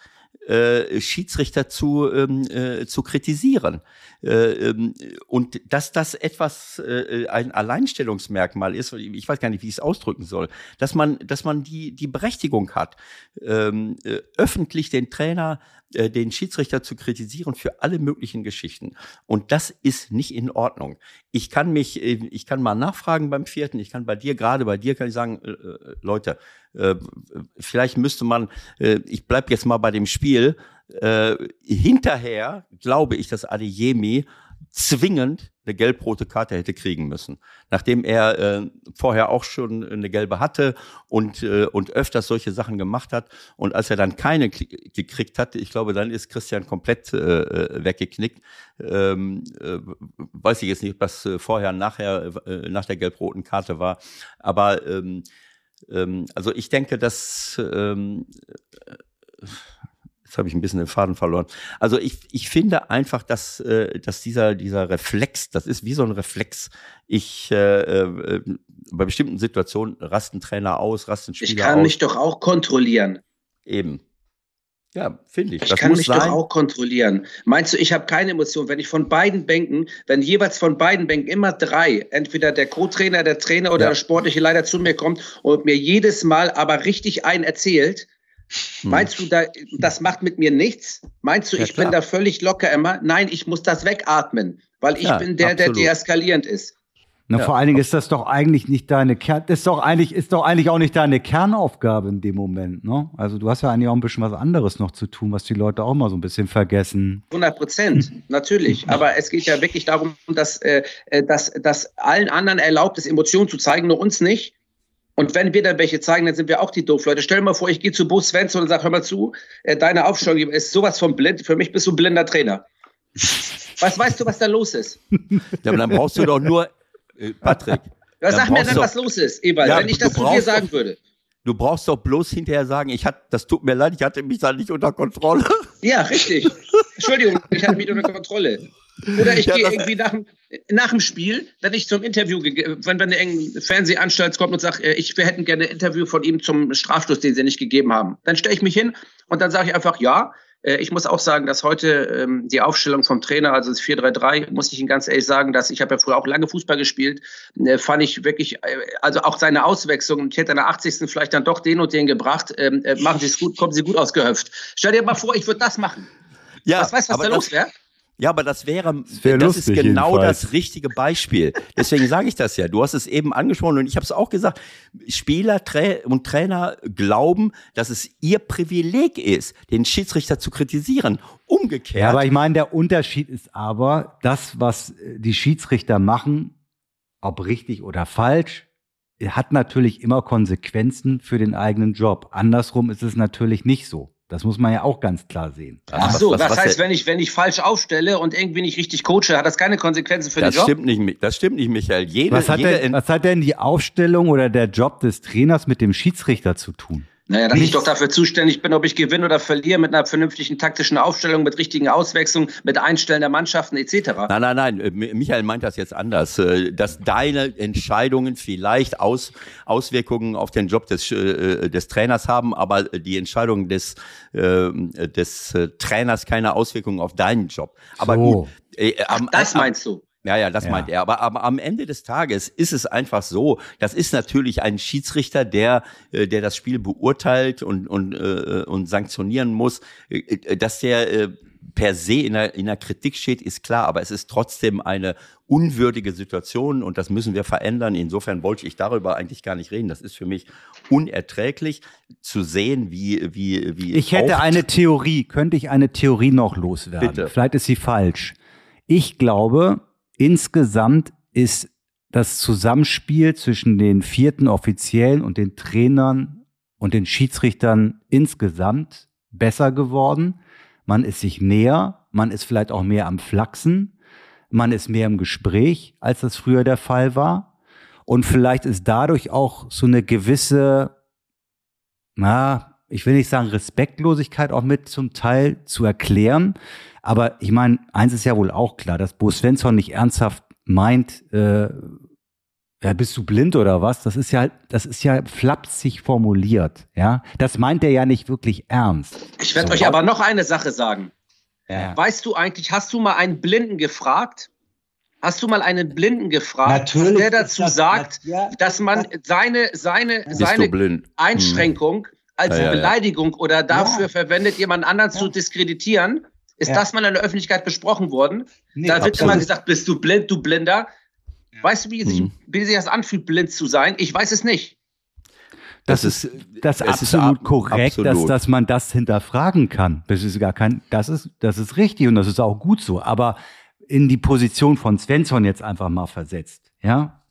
äh, Schiedsrichter zu, ähm, äh, zu kritisieren. Äh, ähm, und dass das etwas äh, ein Alleinstellungsmerkmal ist, ich weiß gar nicht, wie ich es ausdrücken soll, dass man, dass man die, die Berechtigung hat, ähm, äh, öffentlich den Trainer äh, den Schiedsrichter zu kritisieren für alle möglichen Geschichten. Und das ist nicht in Ordnung. Ich kann mich, äh, ich kann mal nachfragen beim vierten, ich kann bei dir, gerade bei dir kann ich sagen, äh, Leute, äh, vielleicht müsste man, äh, ich bleib jetzt mal bei dem Spiel, äh, hinterher glaube ich, dass Adeyemi zwingend eine gelb-rote Karte hätte kriegen müssen. Nachdem er äh, vorher auch schon eine gelbe hatte und, äh, und öfters solche Sachen gemacht hat. Und als er dann keine gekriegt hatte, ich glaube, dann ist Christian komplett äh, äh, weggeknickt. Ähm, äh, weiß ich jetzt nicht, das äh, vorher, nachher, äh, nach der gelb-roten Karte war. Aber ähm, ähm, also ich denke, dass ähm, Jetzt habe ich ein bisschen den Faden verloren. Also ich, ich finde einfach, dass, äh, dass dieser, dieser Reflex, das ist wie so ein Reflex. Ich äh, äh, bei bestimmten Situationen rasten Trainer aus, rasten Spieler aus. Ich kann aus. mich doch auch kontrollieren. Eben. Ja, finde ich. Ich das kann mich sein. doch auch kontrollieren. Meinst du, ich habe keine Emotion? Wenn ich von beiden Bänken, wenn jeweils von beiden Bänken immer drei, entweder der Co-Trainer, der Trainer oder ja. der sportliche Leiter zu mir kommt und mir jedes Mal aber richtig ein erzählt. Meinst du, da, das macht mit mir nichts? Meinst du, ja, ich klar. bin da völlig locker immer? Nein, ich muss das wegatmen, weil ich ja, bin der, absolut. der deeskalierend ist. Na, ja. vor allen Dingen ist das doch eigentlich nicht deine Kern, das ist doch eigentlich, ist doch eigentlich auch nicht deine Kernaufgabe in dem Moment, ne? Also du hast ja eigentlich auch ein bisschen was anderes noch zu tun, was die Leute auch mal so ein bisschen vergessen. 100 Prozent, natürlich. Aber es geht ja wirklich darum, dass, äh, äh, dass, dass allen anderen erlaubt ist, Emotionen zu zeigen, nur uns nicht. Und wenn wir dann welche zeigen, dann sind wir auch die doof Leute. Stell dir mal vor, ich gehe zu Bo Svensson und sage, hör mal zu, äh, deine Aufstellung ist sowas von blind. Für mich bist du ein blinder Trainer. Was weißt du, was da los ist? Ja, aber dann brauchst du doch nur, äh, Patrick. Ja, sag mir dann, was los ist, Ewald, ja, wenn ich das zu dir sagen würde. Du brauchst doch bloß hinterher sagen, ich hatte, das tut mir leid, ich hatte mich da nicht unter Kontrolle. Ja, richtig. Entschuldigung, ich hatte mich unter Kontrolle. Oder ich ja, gehe irgendwie nach, nach dem Spiel, wenn ich zum Interview, wenn, wenn eine Fernsehanstalt kommt und sagt, äh, ich, wir hätten gerne ein Interview von ihm zum Strafstoß, den sie nicht gegeben haben, dann stelle ich mich hin und dann sage ich einfach, ja, ich muss auch sagen, dass heute ähm, die Aufstellung vom Trainer, also das 4-3-3, muss ich Ihnen ganz ehrlich sagen, dass ich habe ja früher auch lange Fußball gespielt, äh, fand ich wirklich, äh, also auch seine Auswechslung, ich hätte in der 80. vielleicht dann doch den und den gebracht, ähm, äh, machen Sie es gut, kommen Sie gut ausgehöft. Stell dir mal vor, ich würde das machen. Ja, was weißt du, was da los wäre? Ja, aber das wäre, Das wär das lustig ist genau jedenfalls. das richtige Beispiel. Deswegen sage ich das ja. Du hast es eben angesprochen und ich habe es auch gesagt. Spieler Tra und Trainer glauben, dass es ihr Privileg ist, den Schiedsrichter zu kritisieren. Umgekehrt. Ja, aber ich meine, der Unterschied ist aber, das, was äh, die Schiedsrichter machen, ob richtig oder falsch, hat natürlich immer Konsequenzen für den eigenen Job. Andersrum ist es natürlich nicht so. Das muss man ja auch ganz klar sehen. Ach Was- so, was- das was heißt, wenn ich, wenn ich falsch aufstelle und irgendwie nicht richtig coache, hat das keine Konsequenzen für das den Job? stimmt nicht, das stimmt nicht, Michael. Jede, Was hat, jede denn, was hat denn die Aufstellung oder der Job des Trainers mit dem Schiedsrichter zu tun? Naja, dass ich Nichts. doch dafür zuständig bin, ob ich gewinne oder verliere mit einer vernünftigen taktischen Aufstellung, mit richtigen Auswechslungen, mit Einstellen der Mannschaften etc. Nein, nein, nein. äh, Mi- Michael meint das jetzt anders, äh, dass deine Entscheidungen vielleicht Aus, Auswirkungen auf den Job des, äh, des Trainers haben, aber die Entscheidung des, äh, des Trainers keine Auswirkungen auf deinen Job. Aber So. gut. äh, Ach, am- das am- meinst du? Ja, ja, das Ja. meint er. Aber, aber am Ende des Tages ist es einfach so, das ist natürlich ein Schiedsrichter, der, äh, der das Spiel beurteilt und, und, äh, und sanktionieren muss. Äh, Dass der per se in der, in der Kritik steht, ist klar, aber es ist trotzdem eine unwürdige Situation und das müssen wir verändern. Insofern wollte ich darüber eigentlich gar nicht reden. Das ist für mich unerträglich zu sehen, wie, wie, wie. Ich hätte eine Theorie, könnte ich eine Theorie noch loswerden? Bitte. Vielleicht ist sie falsch. Ich glaube, insgesamt ist das Zusammenspiel zwischen den vierten Offiziellen und den Trainern und den Schiedsrichtern insgesamt besser geworden. Man ist sich näher, man ist vielleicht auch mehr am Flachsen, man ist mehr im Gespräch, als das früher der Fall war. Und vielleicht ist dadurch auch so eine gewisse na, ich will nicht sagen Respektlosigkeit auch mit zum Teil zu erklären. Aber ich meine, eins ist ja wohl auch klar, dass Bo Svensson nicht ernsthaft meint, äh, ja, bist du blind oder was? Das ist ja, das ist ja flapsig formuliert, ja. Das meint er ja nicht wirklich ernst. Ich werde So. euch aber noch eine Sache sagen. Ja. Weißt du eigentlich, hast du mal einen Blinden gefragt? Hast du mal einen Blinden gefragt, Natürlich der dazu das- sagt, ja, dass man seine, seine, seine blind? Einschränkung als Ja, ja, ja. Beleidigung oder dafür Ja. verwendet, jemand anderen Ja. zu diskreditieren? Ist Ja. das mal in der Öffentlichkeit besprochen worden? Nee, da wird absolut. immer gesagt, bist du blind, du Blinder? Weißt du, wie sich, Mhm. wie sich das anfühlt, blind zu sein? Ich weiß es nicht. Das, Das ist, das ist es ist absolut ab- korrekt, Dass, absolut. dass man das hinterfragen kann. Das ist gar kein, das ist, das ist richtig und das ist auch gut so. Aber in die Position von Svensson jetzt einfach mal versetzt, ja?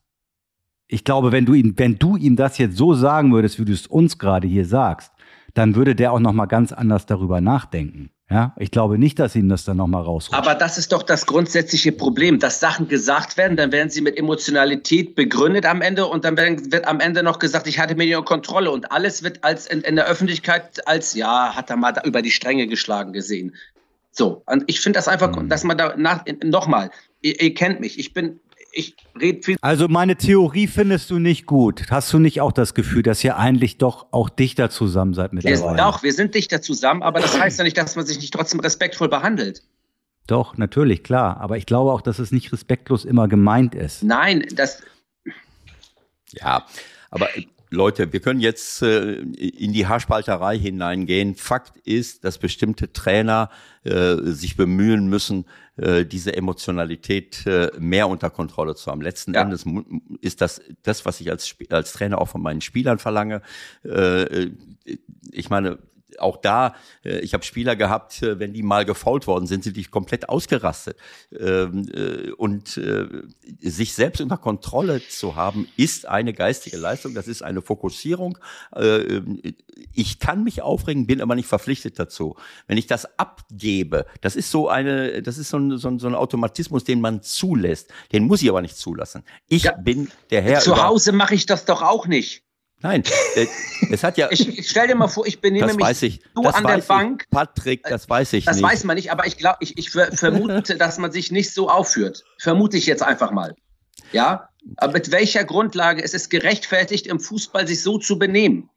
Ich glaube, wenn du ihm, wenn du ihm das jetzt so sagen würdest, wie du es uns gerade hier sagst, dann würde der auch noch mal ganz anders darüber nachdenken. Ja, ich glaube nicht, dass ihm das dann noch mal rausrutscht. Aber das ist doch das grundsätzliche Problem, dass Sachen gesagt werden, dann werden sie mit Emotionalität begründet am Ende und dann werden, wird am Ende noch gesagt, ich hatte mir die Kontrolle und alles wird als in, in der Öffentlichkeit als, ja, hat er mal da über die Stränge geschlagen gesehen. So, und ich finde das einfach, Mhm. dass man da nach, nochmal, ihr, ihr kennt mich, ich bin, ich rede viel Also meine Theorie findest du nicht gut. Hast du nicht auch das Gefühl, dass ihr eigentlich doch auch dichter zusammen seid mittlerweile? doch, wir sind dichter zusammen, aber das heißt ja nicht, dass man sich nicht trotzdem respektvoll behandelt. Doch, natürlich, klar. Aber ich glaube auch, dass es nicht respektlos immer gemeint ist. Nein, das, Ja, aber Leute, wir können jetzt äh, in die Haarspalterei hineingehen. Fakt ist, dass bestimmte Trainer äh, sich bemühen müssen, äh, diese Emotionalität äh, mehr unter Kontrolle zu haben. Letzten Ja. Endes ist das das, was ich als, als Trainer auch von meinen Spielern verlange. Äh, ich meine, auch da, äh, ich habe Spieler gehabt, äh, wenn die mal gefault worden sind, sind die komplett ausgerastet. Ähm, äh, und äh, sich selbst unter Kontrolle zu haben, ist eine geistige Leistung, das ist eine Fokussierung. Ich kann mich aufregen, bin aber nicht verpflichtet dazu. Wenn ich das abgebe, das ist so eine, das ist so ein, so ein, so ein Automatismus, den man zulässt. Den muss ich aber nicht zulassen. Ich Ja. bin der Herr. zu Hause mache ich das doch auch nicht. Nein, äh, es hat ja. Ich, ich stell dir mal vor, ich benehme das mich weiß ich. so das an der weiß Bank. Ich. Patrick, das weiß ich Das nicht. weiß man nicht, aber ich glaube, ich, ich ver- vermute, dass man sich nicht so aufführt. Vermute ich jetzt einfach mal. Ja? Aber mit welcher Grundlage ist es gerechtfertigt, im Fußball sich so zu benehmen?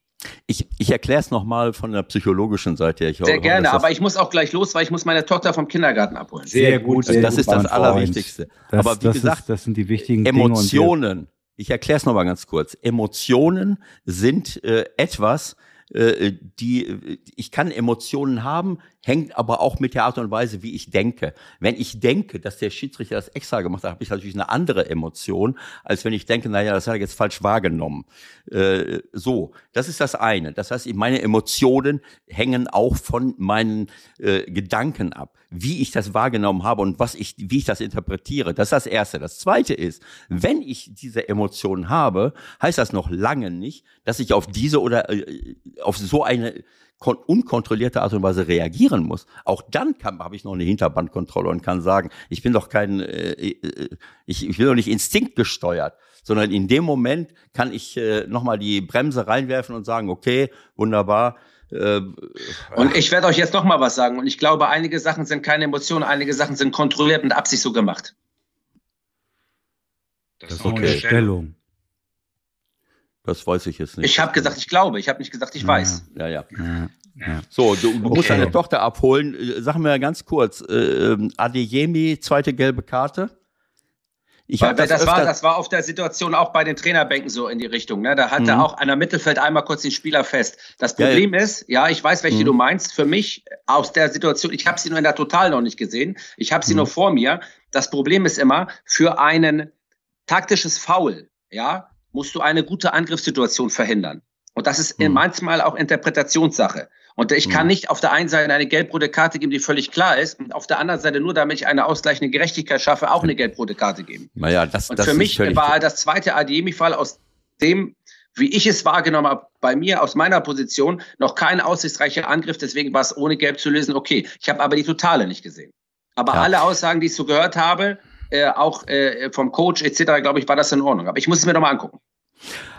Ich, ich erkläre es nochmal von der psychologischen Seite. her. Ich Sehr hoffe, gerne, aber ich muss auch gleich los, weil ich muss meine Tochter vom Kindergarten abholen. Sehr gut, das, sehr das gut, ist das. Allerwichtigste. Das, aber wie das gesagt, ist, das sind die wichtigen Dinge. Ich erkläre es nochmal ganz kurz. Emotionen sind äh, etwas, äh, die, ich kann Emotionen haben, hängt aber auch mit der Art und Weise, wie ich denke. Wenn ich denke, dass der Schiedsrichter das extra gemacht hat, habe ich natürlich eine andere Emotion, als wenn ich denke, naja, das hat er jetzt falsch wahrgenommen. Äh, so, das ist das eine. Das heißt, meine Emotionen hängen auch von meinen äh, Gedanken ab, wie ich das wahrgenommen habe und was ich, wie ich das interpretiere. Das ist das Erste. Das Zweite ist, wenn ich diese Emotionen habe, heißt das noch lange nicht, dass ich auf diese oder äh, auf so eine unkontrollierte Art und Weise reagieren muss, auch dann habe ich noch eine Hinterbandkontrolle und kann sagen, ich bin doch kein, äh, äh, ich, ich will doch nicht instinktgesteuert, sondern in dem Moment kann ich äh, nochmal die Bremse reinwerfen und sagen, okay, wunderbar. Äh, und ich werde euch jetzt nochmal was sagen. Und ich glaube, einige Sachen sind keine Emotionen, einige Sachen sind kontrolliert und Absicht so gemacht. Das, das ist okay. eine Stellung. Das weiß ich jetzt nicht. Ich habe gesagt, ich glaube. Ich habe nicht gesagt, ich weiß. Ja, ja. ja. ja. So, du, du okay. musst deine Tochter abholen. Äh, sag mir ganz kurz, äh, ähm, Adeyemi, zweite gelbe Karte. Ich Weil, das, das war, das war auf der Situation auch bei den Trainerbänken so in die Richtung. Ne? Da hatte mhm. auch einer Mittelfeld einmal kurz den Spieler fest. Das Problem ja, ja. ist, ja, ich weiß, welche mhm. du meinst. Für mich aus der Situation, ich habe sie nur in der Total noch nicht gesehen. Ich habe sie mhm. nur vor mir. Das Problem ist immer, für einen taktisches Foul, ja, musst du eine gute Angriffssituation verhindern. Und das ist mhm. manchmal auch Interpretationssache. Und ich kann mhm. nicht auf der einen Seite eine gelb-rote Karte geben, die völlig klar ist, und auf der anderen Seite nur, damit ich eine ausgleichende Gerechtigkeit schaffe, auch eine gelb-rote Karte geben. Naja, das, und das für mich war das zweite Adiemi-Fall aus dem, wie ich es wahrgenommen habe, bei mir aus meiner Position noch kein aussichtsreicher Angriff, deswegen war es ohne Gelb zu lösen. Okay, ich habe aber die Totale nicht gesehen. Aber ja. alle Aussagen, die ich so gehört habe, auch äh, vom Coach etc., glaube ich, war das in Ordnung. Aber ich muss es mir nochmal angucken.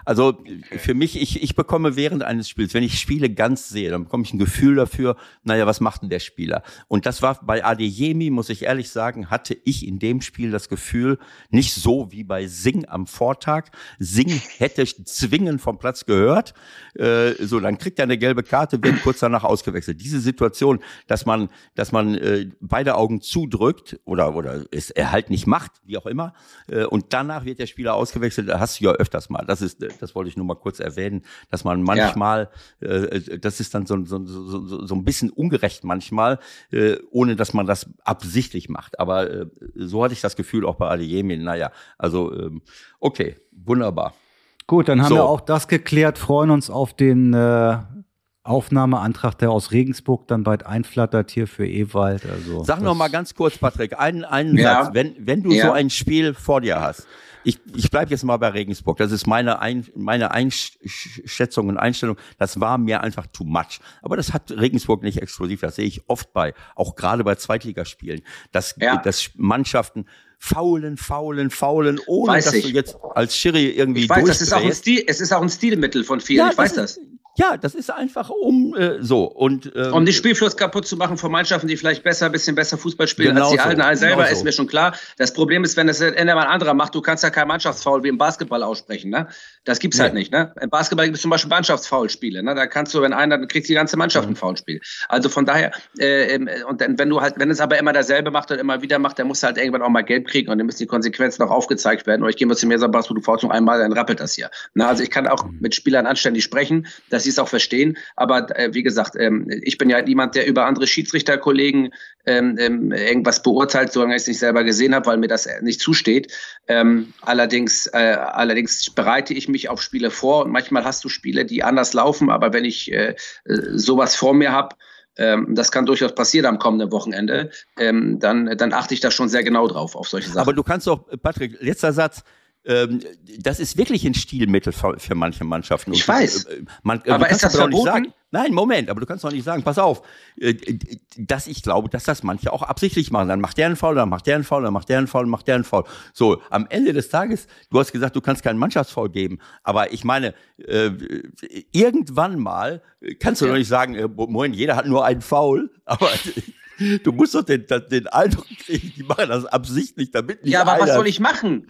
Also für mich, ich, ich bekomme während eines Spiels, wenn ich Spiele ganz sehe, dann bekomme ich ein Gefühl dafür, naja, was macht denn der Spieler? Und das war bei Adeyemi, muss ich ehrlich sagen, hatte ich in dem Spiel das Gefühl, nicht so wie bei Sing am Vortag. Sing hätte zwingend vom Platz gehört. Äh, so, dann kriegt er eine gelbe Karte, wird kurz danach ausgewechselt. Diese Situation, dass man, dass man äh, beide Augen zudrückt oder, oder es er halt nicht macht, wie auch immer, äh, und danach wird der Spieler ausgewechselt, hast du ja öfters mal. Das ist das wollte ich nur mal kurz erwähnen, dass man manchmal, ja. äh, das ist dann so, so, so, so ein bisschen ungerecht manchmal, äh, ohne dass man das absichtlich macht. Aber äh, so hatte ich das Gefühl auch bei Adeyemi. Naja, also ähm, okay, wunderbar. Gut, dann haben so. wir auch das geklärt, freuen uns auf den äh, Aufnahmeantrag, der aus Regensburg dann bald einflattert hier für Ewald. Also Sag noch mal ganz kurz, Patrick, einen, einen ja. Satz. Wenn, wenn du ja. so ein Spiel vor dir hast, ich, ich bleibe jetzt mal bei Regensburg. Das ist meine, ein, meine Einschätzung und Einstellung. Das war mir einfach too much. Aber das hat Regensburg nicht exklusiv. Das sehe ich oft bei, auch gerade bei Zweitligaspielen, dass, ja. dass Mannschaften faulen, faulen, faulen, ohne weiß dass ich. du jetzt als Schiri irgendwie ich weiß, das ist auch ein Stil, es ist auch ein Stilmittel von vielen. Ja, ich weiß das. Ist, ja, das ist einfach um äh, so und ähm, um den Spielfluss kaputt zu machen von Mannschaften, die vielleicht besser, bisschen besser Fußball spielen genau als die so, alten. Also selber genau ist so. mir schon klar. Das Problem ist, wenn das Ende mal ein anderer macht, du kannst ja kein Mannschaftsfoul wie im Basketball aussprechen. Ne? Das gibt's nee. halt nicht. Ne? Im Basketball gibt es zum Beispiel Mannschaftsfoulspiele. Ne? Da kannst du, wenn einer, dann kriegt die ganze Mannschaft mhm. ein Foulspiel. Also von daher äh, ähm, und dann, wenn du halt, wenn es aber immer derselbe macht und immer wieder macht, dann musst du halt irgendwann auch mal Geld kriegen und dann müssen die Konsequenzen auch aufgezeigt werden. Oder ich gehe mal zu mir und sage, du noch einmal, dann rappelt das hier. Na, also ich kann auch mhm. mit Spielern anständig sprechen, dass sie es auch verstehen. Aber äh, wie gesagt, ähm, ich bin ja niemand, der über andere Schiedsrichterkollegen ähm, ähm, irgendwas beurteilt, solange ich es nicht selber gesehen habe, weil mir das nicht zusteht. Ähm, allerdings, äh, allerdings bereite ich mich auf Spiele vor und manchmal hast du Spiele, die anders laufen, aber wenn ich äh, sowas vor mir habe, ähm, das kann durchaus passieren am kommenden Wochenende, dann, dann achte ich da schon sehr genau drauf, auf solche Sachen. Aber du kannst doch, Patrick, letzter Satz, das ist wirklich ein Stilmittel für, manche Mannschaften. Ich weiß. Äh, man, aber ist das verboten? Sagen, nein, Moment, aber du kannst doch nicht sagen, pass auf, äh, dass ich glaube, dass das manche auch absichtlich machen. Dann macht der einen Foul, dann macht der einen Foul, dann macht der einen Foul, dann macht der einen Foul. So, am Ende des Tages, du hast gesagt, du kannst keinen Mannschaftsfoul geben, aber ich meine, äh, irgendwann mal kannst du ja. doch nicht sagen, äh, Moment, jeder hat nur einen Foul, aber Du musst doch den, den Eindruck kriegen, die machen das absichtlich, damit nicht Ja, aber einer was soll ich machen?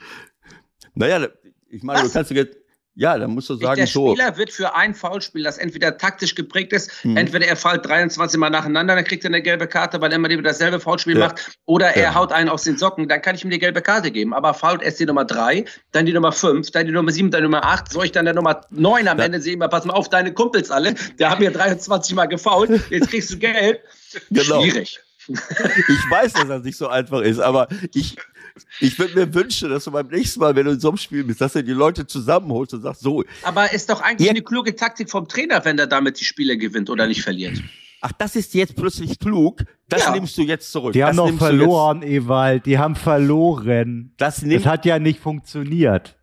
Naja, ich meine, Was? du kannst jetzt, Ja, dann musst du sagen, der so. Spieler wird für ein Foulspiel, das entweder taktisch geprägt ist, mhm. entweder er fällt 23 Mal nacheinander, dann kriegt er eine gelbe Karte, weil er immer wieder dasselbe Foulspiel ja. macht, oder er ja. haut einen aus den Socken, dann kann ich ihm die gelbe Karte geben. Aber fault erst die Nummer 3, dann die Nummer 5, dann die Nummer 7, dann die Nummer 8, soll ich dann der Nummer 9 am ja. Ende sehen, mal, pass mal auf, deine Kumpels alle, der haben mir 23 Mal gefault, jetzt kriegst du Geld. Genau. Schwierig. Ich weiß, dass das nicht so einfach ist, aber ich, ich würde mir wünschen, dass du beim nächsten Mal, wenn du in so einem Spiel bist, dass du die Leute zusammenholst und sagst, so. Aber ist doch eigentlich eine kluge Taktik vom Trainer, wenn er damit die Spiele gewinnt oder nicht verliert. Ach, das ist jetzt plötzlich klug. Das ja. nimmst du jetzt zurück. Die das haben noch verloren, Ewald. Die haben verloren. Das, das hat ja nicht funktioniert.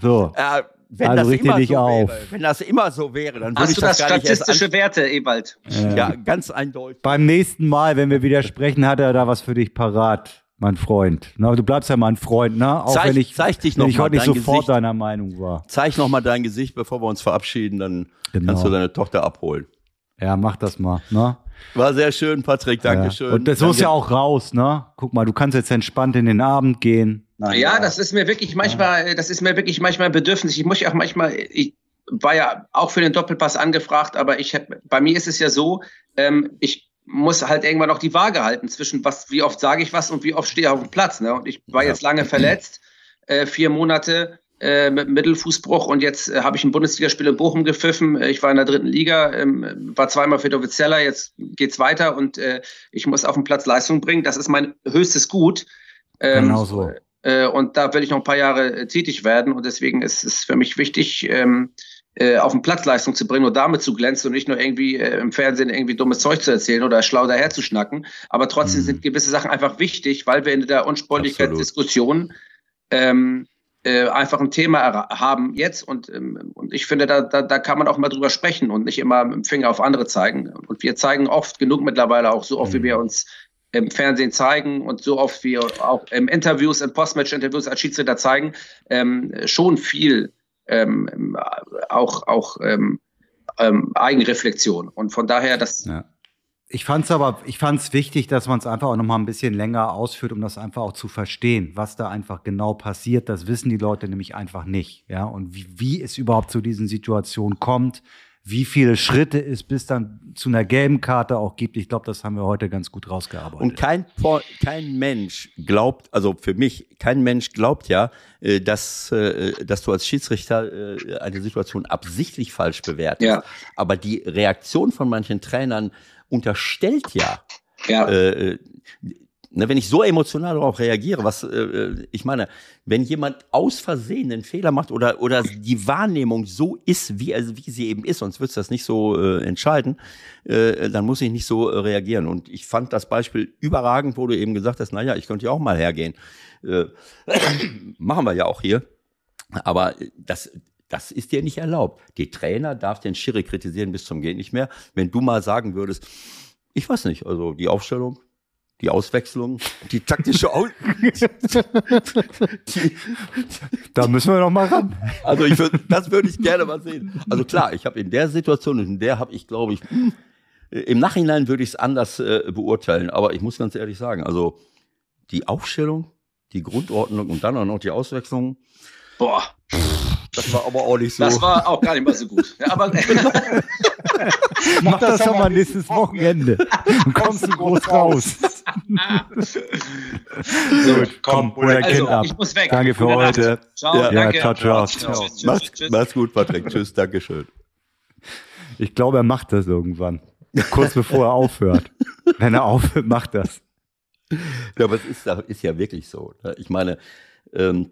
So. Äh, wenn also das immer so auf. Wäre, wenn das immer so wäre, dann würde ich das, das gar nicht statistische Werte, Ewald. Ja. ja, ganz eindeutig. Beim nächsten Mal, wenn wir wieder sprechen, hat er da was für dich parat mein Freund. Na, du bleibst ja mein Freund, ne? Auch zeig, wenn ich, zeig dich noch wenn ich heute nicht sofort Gesicht. deiner Meinung war. Zeig noch mal dein Gesicht, bevor wir uns verabschieden, dann genau. kannst du deine Tochter abholen. Ja, mach das mal, ne? War sehr schön, Patrick, Dankeschön. Ja. Und das muss ja auch raus, ne? Guck mal, du kannst jetzt entspannt in den Abend gehen. Nein, ja, ja, das ist mir wirklich manchmal, das ist mir wirklich manchmal bedürfnis. Ich muss ja auch manchmal, ich war ja auch für den Doppelpass angefragt, aber ich hab, bei mir ist es ja so, ähm, ich muss halt irgendwann auch die Waage halten zwischen was, wie oft sage ich was und wie oft stehe ich auf dem Platz. Ne? Und ich war jetzt lange verletzt, äh, vier Monate äh, mit Mittelfußbruch und jetzt äh, habe ich ein Bundesligaspiel in Bochum gepfiffen. Äh, ich war in der dritten Liga, ähm, war zweimal für Offizieller, jetzt geht's weiter und äh, ich muss auf dem Platz Leistung bringen. Das ist mein höchstes Gut. Ähm, genau so. Äh, und da will ich noch ein paar Jahre äh, tätig werden und deswegen ist es für mich wichtig, ähm, äh, auf den Platz Leistung zu bringen und damit zu glänzen und nicht nur irgendwie äh, im Fernsehen irgendwie dummes Zeug zu erzählen oder schlau daher zu schnacken. Aber trotzdem mhm. sind gewisse Sachen einfach wichtig, weil wir in der Unsportlichkeitsdiskussion ähm, äh, einfach ein Thema haben jetzt und, ähm, und ich finde, da, da, da kann man auch mal drüber sprechen und nicht immer mit dem Finger auf andere zeigen. Und wir zeigen oft genug mittlerweile auch so oft, mhm. wie wir uns im Fernsehen zeigen und so oft wie auch im Interviews, im Postmatch-Interviews als Schiedsrichter zeigen, ähm, schon viel ähm, auch, auch ähm, ähm, Eigenreflexion. Und von daher, das. Ja. Ich fand es aber, ich fand es wichtig, dass man es einfach auch noch mal ein bisschen länger ausführt, um das einfach auch zu verstehen, was da einfach genau passiert. Das wissen die Leute nämlich einfach nicht, ja. Und wie, wie es überhaupt zu diesen Situationen kommt, wie viele Schritte es bis dann zu einer gelben Karte auch gibt. Ich glaube, das haben wir heute ganz gut rausgearbeitet. Und kein, kein Mensch glaubt, also für mich, kein Mensch glaubt ja, äh, dass, äh, dass du als Schiedsrichter äh, eine Situation absichtlich falsch bewertest. Ja. Aber die Reaktion von manchen Trainern unterstellt ja, ja. Äh, Ne, wenn ich so emotional darauf reagiere, was äh, äh, ich meine, wenn jemand aus Versehen einen Fehler macht oder oder die Wahrnehmung so ist, wie also wie sie eben ist, sonst wird das nicht so äh, entscheiden, äh, dann muss ich nicht so äh, reagieren. Und ich fand das Beispiel überragend, wo du eben gesagt hast, naja, ich könnte ja auch mal hergehen. Äh, machen wir ja auch hier. Aber das, das ist dir nicht erlaubt. Die Trainer darf den Schiri kritisieren bis zum Gehen nicht mehr. Wenn du mal sagen würdest, ich weiß nicht, also die Aufstellung, die Auswechslung, die taktische Aus die, Da müssen wir noch mal ran. Also ich würd, das würde ich gerne mal sehen. Also klar, ich habe in der Situation, in der habe ich, glaube ich, im Nachhinein würde ich es anders äh, beurteilen. Aber ich muss ganz ehrlich sagen, also die Aufstellung, die Grundordnung und dann auch noch die Auswechslung. Boah. Das war aber auch nicht so. Das war auch gar nicht mal so gut. Ja, aber Mach das doch mal nächstes Wochenende. Dann kommst du groß raus. Gut, komm, hol dein also, Kind ab. Ich muss weg. Danke für Gute heute. Nacht. Ciao, ja, danke. ciao, ciao. ciao. Tschüss, mach's, tschüss. mach's gut, Patrick. Tschüss, Dankeschön. Ich glaube, er macht das irgendwann. Kurz bevor er aufhört. Wenn er aufhört, macht das. Ja, aber es ist, ist ja wirklich so. Ne? Ich meine, ähm,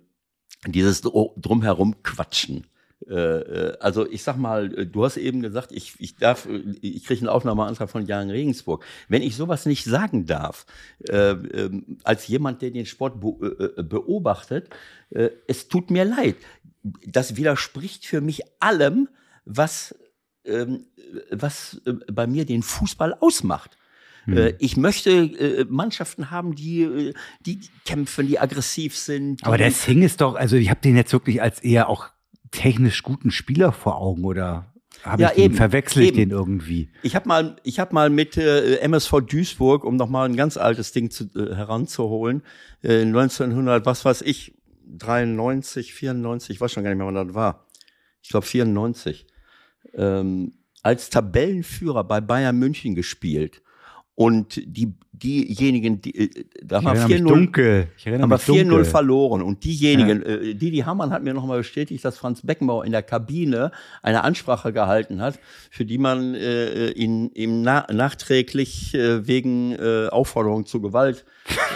dieses drumherum quatschen. Äh, äh, also ich sag mal, äh, du hast eben gesagt, ich, ich darf, ich kriege einen Aufnahmeantrag von Jan Regensburg. Wenn ich sowas nicht sagen darf, äh, äh, als jemand, der den Sport be äh, beobachtet, es tut mir leid. Das widerspricht für mich allem, was, ähm, was bei mir den Fußball ausmacht. Hm. Ich möchte Mannschaften haben, die, die kämpfen, die aggressiv sind. Aber der Sing ist doch, also ich habe den jetzt wirklich als eher auch technisch guten Spieler vor Augen oder habe ja, ich den, verwechsel ich eben. den irgendwie? Ich habe mal, ich habe mal mit äh, MSV Duisburg, um noch mal ein ganz altes Ding zu, äh, heranzuholen, äh, 1900, was weiß ich, 93, 94, ich weiß schon gar nicht mehr, wann das war. Ich glaube 94. Ähm, als Tabellenführer bei Bayern München gespielt. Und die, diejenigen, die, äh, da haben wir 4-0 dunkel. Ich erinnere haben wir mich dunkel. 4-0 verloren. Und diejenigen, äh, Didi Hamann hat mir nochmal bestätigt, dass Franz Beckenbauer in der Kabine eine Ansprache gehalten hat, für die man äh, ihn, ihm na nachträglich äh, wegen äh, Aufforderung zur Gewalt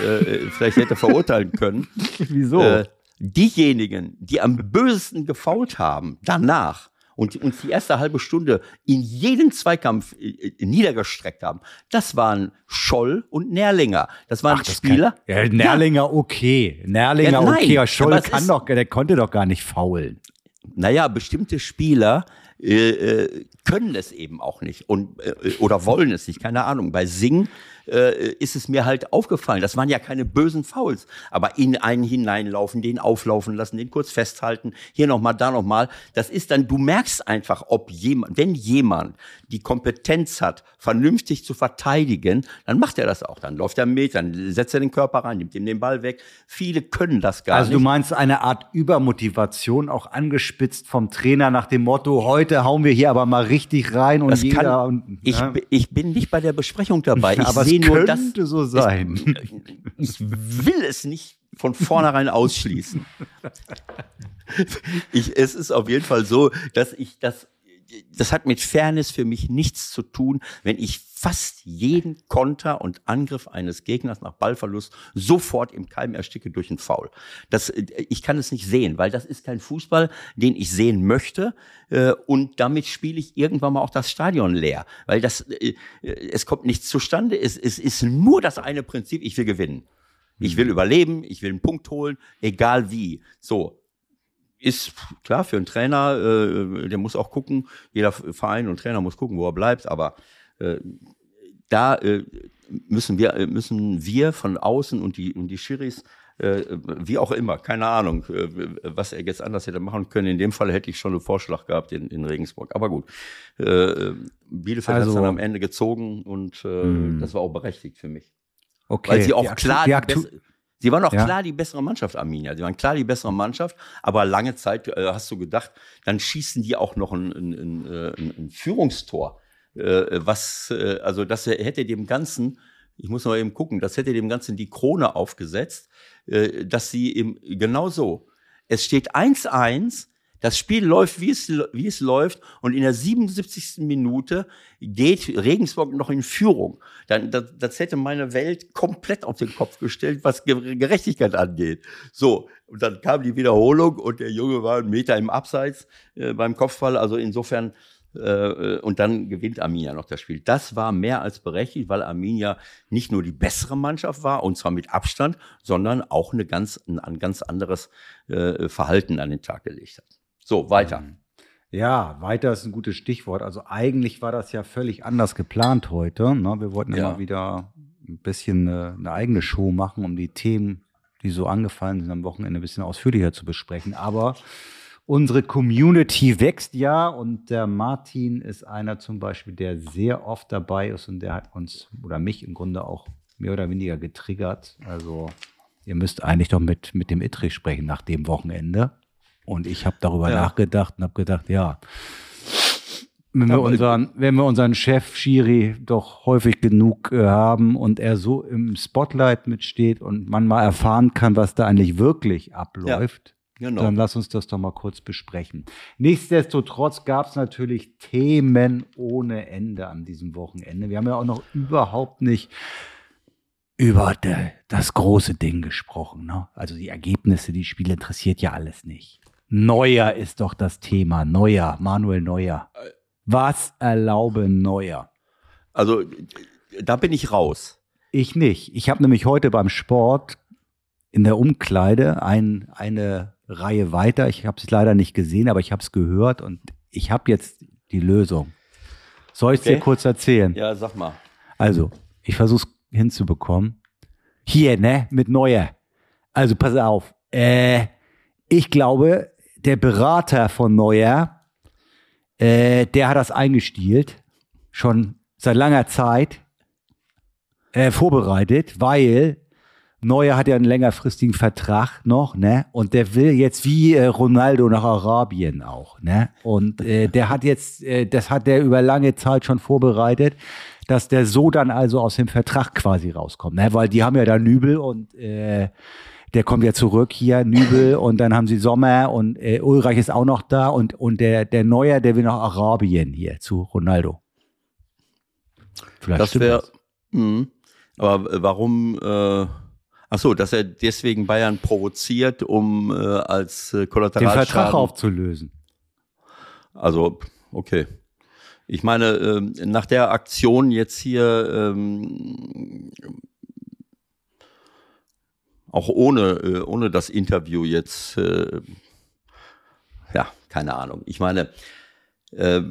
äh, vielleicht hätte verurteilen können. Wieso? Äh, diejenigen, die am bösesten gefault haben, danach und uns die erste halbe Stunde in jeden Zweikampf äh, äh, niedergestreckt haben, das waren Scholl und Nährlinger. Das waren Ach, das Spieler. Kann, ja, Nerlinger okay. Nerlinger Ja, nein, okay. Ja, Scholl aber kann ist- doch, der konnte doch gar nicht faulen. Naja, bestimmte Spieler äh, äh, können es eben auch nicht und äh, oder wollen es nicht, keine Ahnung. Bei Sing äh, ist es mir halt aufgefallen, das waren ja keine bösen Fouls, aber in einen hineinlaufen, den auflaufen lassen, den kurz festhalten, hier nochmal, da nochmal, das ist dann, du merkst einfach, ob jemand, wenn jemand die Kompetenz hat, vernünftig zu verteidigen, dann macht er das auch, dann läuft er mit, dann setzt er den Körper rein, nimmt ihm den Ball weg. Viele können das gar Also nicht. du meinst eine Art Übermotivation, auch angespitzt vom Trainer nach dem Motto, heute hauen wir hier aber mal richtig rein und Das jeder kann, und, ich, ja. bi- ich bin nicht bei der Besprechung dabei. Ich aber sehe es nur das. könnte so sein. Ich will es nicht von vornherein ausschließen. Ich, es ist auf jeden Fall so, dass ich das, das hat mit Fairness für mich nichts zu tun, wenn ich fast jeden Konter und Angriff eines Gegners nach Ballverlust sofort im Keim ersticke durch einen Foul. Das, ich kann es nicht sehen, weil das ist kein Fußball, den ich sehen möchte. äh, Und damit spiele ich irgendwann mal auch das Stadion leer, weil das, äh, es kommt nichts zustande. Es, es ist nur das eine Prinzip, ich will gewinnen. Ich will überleben, ich will einen Punkt holen, egal wie. So. Ist klar für einen Trainer, äh, der muss auch gucken, jeder Verein und Trainer muss gucken, wo er bleibt, aber äh, da äh, müssen wir äh, müssen wir von außen und die und die Schiris äh, wie auch immer, keine Ahnung, äh, was er jetzt anders hätte machen können. In dem Fall hätte ich schon einen Vorschlag gehabt in, in Regensburg. Aber gut, äh, Bielefeld hat Also- dann am Ende gezogen und äh, das war auch berechtigt für mich. Okay. Weil sie auch Die klar die die Sie waren auch Ja. klar die bessere Mannschaft, Arminia. Sie waren klar die bessere Mannschaft, aber lange Zeit äh, hast du gedacht, dann schießen die auch noch ein, ein, ein, äh, ein, Führungstor. Äh, was, äh, also das hätte dem Ganzen, ich muss mal eben gucken, das hätte dem Ganzen die Krone aufgesetzt, äh, dass sie im, genau so. Es steht 1-1, das Spiel läuft, wie es, wie es läuft, und in der 77. Minute geht Regensburg noch in Führung. Dann, das, das hätte meine Welt komplett auf den Kopf gestellt, was Ge- Gerechtigkeit angeht. So, und dann kam die Wiederholung und der Junge war einen Meter im Abseits äh, beim Kopfball. Also insofern, äh, und dann gewinnt Arminia noch das Spiel. Das war mehr als berechtigt, weil Arminia nicht nur die bessere Mannschaft war, und zwar mit Abstand, sondern auch eine ganz, ein, ein ganz anderes äh, Verhalten an den Tag gelegt hat. So, weiter. Ja, weiter ist ein gutes Stichwort. Also eigentlich war das ja völlig anders geplant heute. Ne? Wir wollten Ja. immer wieder ein bisschen eine, eine eigene Show machen, um die Themen, die so angefallen sind, am Wochenende ein bisschen ausführlicher zu besprechen. Aber unsere Community wächst ja und der Martin ist einer zum Beispiel, der sehr oft dabei ist und der hat uns oder mich im Grunde auch mehr oder weniger getriggert. Also ihr müsst eigentlich doch mit, mit dem Ittrich sprechen nach dem Wochenende. Und ich habe darüber Ja. nachgedacht und habe gedacht, ja, wenn wir, unseren, wenn wir unseren Chef Schiri doch häufig genug äh, haben und er so im Spotlight mitsteht und man mal erfahren kann, was da eigentlich wirklich abläuft, Genau. dann lass uns das doch mal kurz besprechen. Nichtsdestotrotz gab es natürlich Themen ohne Ende an diesem Wochenende. Wir haben ja auch noch überhaupt nicht über de, das große Ding gesprochen. Ne? Also die Ergebnisse, die Spiele interessiert ja alles nicht. Neuer ist doch das Thema. Neuer, Manuel Neuer. Was erlaube Neuer? Also, da bin ich raus. Ich nicht. Ich habe nämlich heute beim Sport in der Umkleide ein, eine Reihe weiter. Ich habe es leider nicht gesehen, aber ich habe es gehört und ich habe jetzt die Lösung. Soll ich es Okay. dir kurz erzählen? Ja, sag mal. Also, ich versuche es hinzubekommen. Hier, ne, mit Neuer. Also, pass auf. Äh, ich glaube, der Berater von Neuer, äh, der hat das eingestielt. Schon seit langer Zeit äh, vorbereitet, weil Neuer hat ja einen längerfristigen Vertrag noch, ne? Und der will jetzt wie äh, Ronaldo nach Arabien auch, ne? Und äh, der hat jetzt, äh, das hat der über lange Zeit schon vorbereitet, dass der so dann also aus dem Vertrag quasi rauskommt, ne? Weil die haben ja da Nübel und äh, der kommt ja zurück hier, Nübel, und dann haben sie Sommer und äh, Ulreich ist auch noch da und, und der, der Neuer, der will nach Arabien hier zu Ronaldo. Vielleicht das wäre. Aber warum? Äh, ach so, dass er deswegen Bayern provoziert, um äh, als äh, Kollateralschaden... Den Vertrag aufzulösen. Also, okay. Ich meine, äh, nach der Aktion jetzt hier, ähm, auch ohne, äh, ohne das Interview jetzt, äh, ja, keine Ahnung. Ich meine, äh,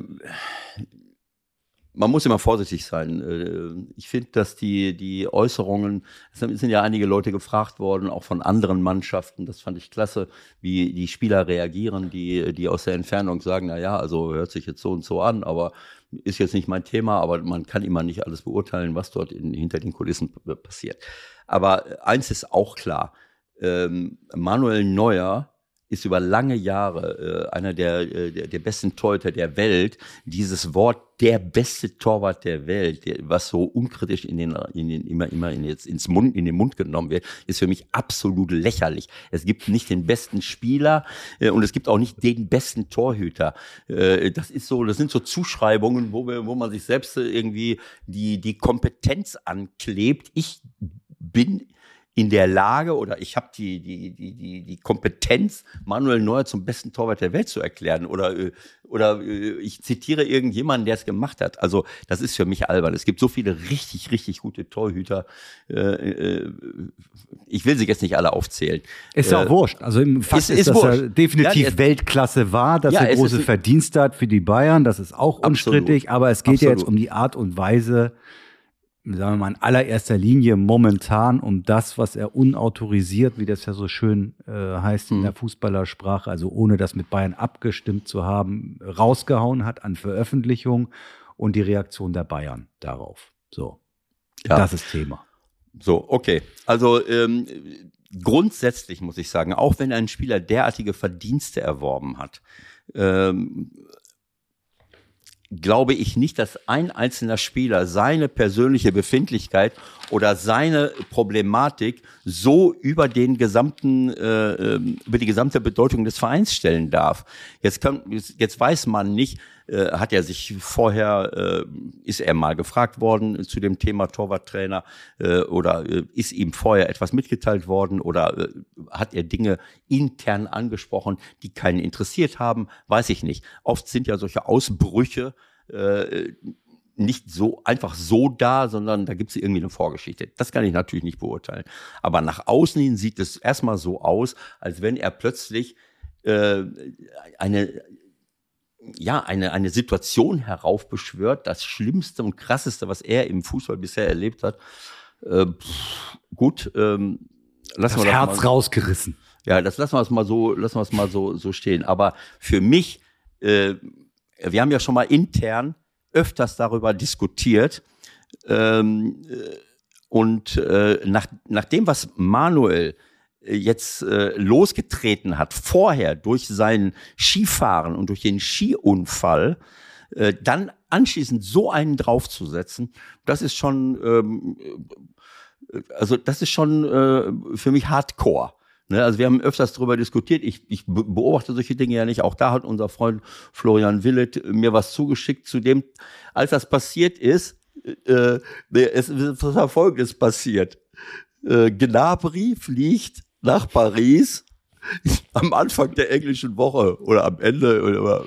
man muss immer vorsichtig sein. Äh, ich finde, dass die, die Äußerungen, es sind ja einige Leute gefragt worden, auch von anderen Mannschaften, das fand ich klasse, wie die Spieler reagieren, die, die aus der Entfernung sagen, na ja, also hört sich jetzt so und so an, aber ist jetzt nicht mein Thema, aber man kann immer nicht alles beurteilen, was dort in, hinter den Kulissen passiert. Aber eins ist auch klar, ähm, Manuel Neuer ist über lange Jahre äh, einer der, äh, der, der besten Torhüter der Welt. Dieses Wort der beste Torwart der Welt, der, was so unkritisch in den, in den immer immer in jetzt ins Mund in den Mund genommen wird, ist für mich absolut lächerlich. Es gibt nicht den besten Spieler äh, und es gibt auch nicht den besten Torhüter. Äh, das ist so, das sind so Zuschreibungen, wo wir, wo man sich selbst irgendwie die die Kompetenz anklebt. Ich bin in der Lage oder ich habe die, die, die, die, die Kompetenz, Manuel Neuer zum besten Torwart der Welt zu erklären. Oder, äh, oder äh, ich zitiere irgendjemanden, der es gemacht hat. Also das ist für mich albern. Es gibt so viele richtig, richtig gute Torhüter. Äh, ich will sie jetzt nicht alle aufzählen. Ist ja auch wurscht. Also im Fakt ist, ist, ist dass wurscht. er definitiv ja, Weltklasse war, dass ja, er große Verdienste hat für die Bayern. Das ist auch unstrittig. Absolut. Aber es geht Absolut. ja jetzt um die Art und Weise, sagen wir mal, in allererster Linie momentan um das, was er unautorisiert, wie das ja so schön äh, heißt in mhm. der Fußballersprache, also ohne das mit Bayern abgestimmt zu haben, rausgehauen hat an Veröffentlichung und die Reaktion der Bayern darauf. So, ja. das ist Thema. So, okay. Also ähm, grundsätzlich muss ich sagen, auch wenn ein Spieler derartige Verdienste erworben hat, ähm, glaube ich nicht, dass ein einzelner Spieler seine persönliche Befindlichkeit oder seine Problematik so über den gesamten, äh, ähm, über die gesamte Bedeutung des Vereins stellen darf. Jetzt, kann, jetzt weiß man nicht, äh, hat er sich vorher, äh, ist er mal gefragt worden zu dem Thema Torwarttrainer äh, oder äh, ist ihm vorher etwas mitgeteilt worden oder äh, hat er Dinge intern angesprochen, die keinen interessiert haben, weiß ich nicht. Oft sind ja solche Ausbrüche äh, nicht so einfach so da, sondern da gibt es irgendwie eine Vorgeschichte. Das kann ich natürlich nicht beurteilen. Aber nach außen hin sieht es erstmal so aus, als wenn er plötzlich äh, eine ja, eine, eine Situation heraufbeschwört, das Schlimmste und Krasseste, was er im Fußball bisher erlebt hat. Äh, pff, gut, ähm, lassen das wir das Herz mal, rausgerissen. Ja, das lassen wir es mal so, lassen wir es mal so, so stehen. Aber für mich, äh, wir haben ja schon mal intern öfters darüber diskutiert. Ähm, äh, und äh, nach, nach dem, was Manuel jetzt äh, losgetreten hat, vorher durch sein Skifahren und durch den Skiunfall, äh, dann anschließend so einen draufzusetzen, das ist schon, ähm, äh, also das ist schon äh, für mich Hardcore. Ne, also wir haben öfters darüber diskutiert. Ich, ich beobachte solche Dinge ja nicht. Auch da hat unser Freund Florian Willet mir was zugeschickt zu dem, als das passiert ist. Äh, es ist Folgendes passiert. Äh, Gnabry fliegt nach Paris am Anfang der englischen Woche oder am Ende oder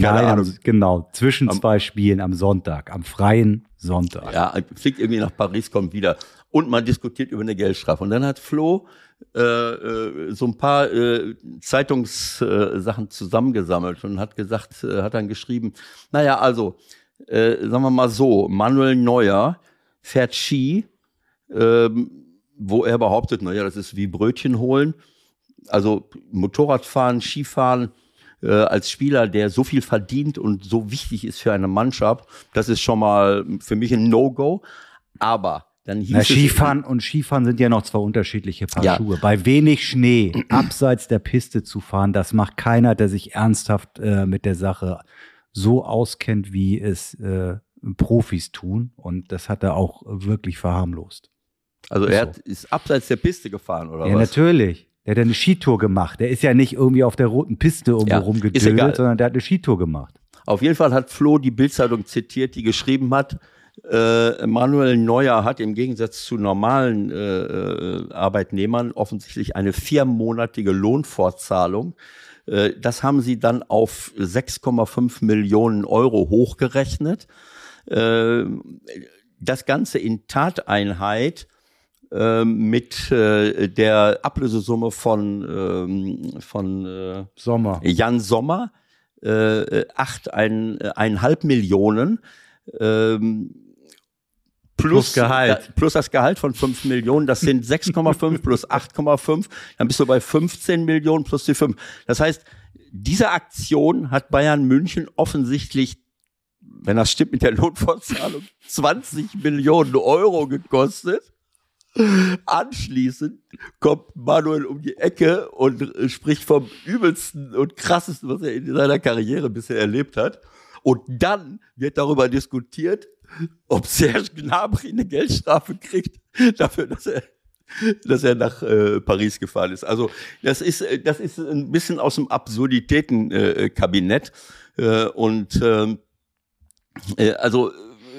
keine Nein, Ahnung. genau, zwischen am, zwei Spielen am Sonntag, am freien Sonntag. Ja, fliegt irgendwie nach Paris, kommt wieder und man diskutiert über eine Geldstrafe. Und dann hat Flo äh, äh, so ein paar äh, Zeitungssachen zusammengesammelt und hat gesagt, äh, hat dann geschrieben, naja, also, äh, sagen wir mal so, Manuel Neuer fährt Ski, ähm, wo er behauptet, naja, das ist wie Brötchen holen. Also Motorradfahren, Skifahren äh, als Spieler, der so viel verdient und so wichtig ist für eine Mannschaft, das ist schon mal für mich ein No-Go. Aber dann hieß Na, es, Skifahren und Skifahren sind ja noch zwei unterschiedliche Paar Ja. Schuhe. Bei wenig Schnee abseits der Piste zu fahren, das macht keiner, der sich ernsthaft äh, mit der Sache so auskennt, wie es äh, Profis tun. Und das hat er auch wirklich verharmlost. Also er hat, ist abseits der Piste gefahren oder ja, was? natürlich. Der hat eine Skitour gemacht. Der ist ja nicht irgendwie auf der roten Piste irgendwo Ja, rumgedödelt, sondern der hat eine Skitour gemacht. Auf jeden Fall hat Flo die Bildzeitung zitiert, die geschrieben hat, äh, Manuel Neuer hat im Gegensatz zu normalen äh, äh, Arbeitnehmern offensichtlich eine viermonatige Lohnfortzahlung. Äh, das haben sie dann auf 6,5 Millionen Euro hochgerechnet. Äh, das Ganze in Tateinheit mit äh, der Ablösesumme von, ähm, von äh, Sommer. Jan Sommer, äh, acht, ein, eineinhalb Millionen, ähm, plus, Plus Gehalt. plus das Gehalt von 5 Millionen, das sind 6,5 plus 8,5, dann bist du bei 15 Millionen plus die 5. Das heißt, diese Aktion hat Bayern München offensichtlich, wenn das stimmt mit der Lohnfortzahlung, 20 Millionen Euro gekostet. Anschließend kommt Manuel um die Ecke und äh, spricht vom übelsten und krassesten, was er in seiner Karriere bisher erlebt hat. Und dann wird darüber diskutiert, ob Serge Gnabry eine Geldstrafe kriegt dafür, dass er dass er nach äh, Paris gefahren ist. Also das ist äh, das ist ein bisschen aus dem Absurditätenkabinett äh, Kabinett. äh, und ähm, also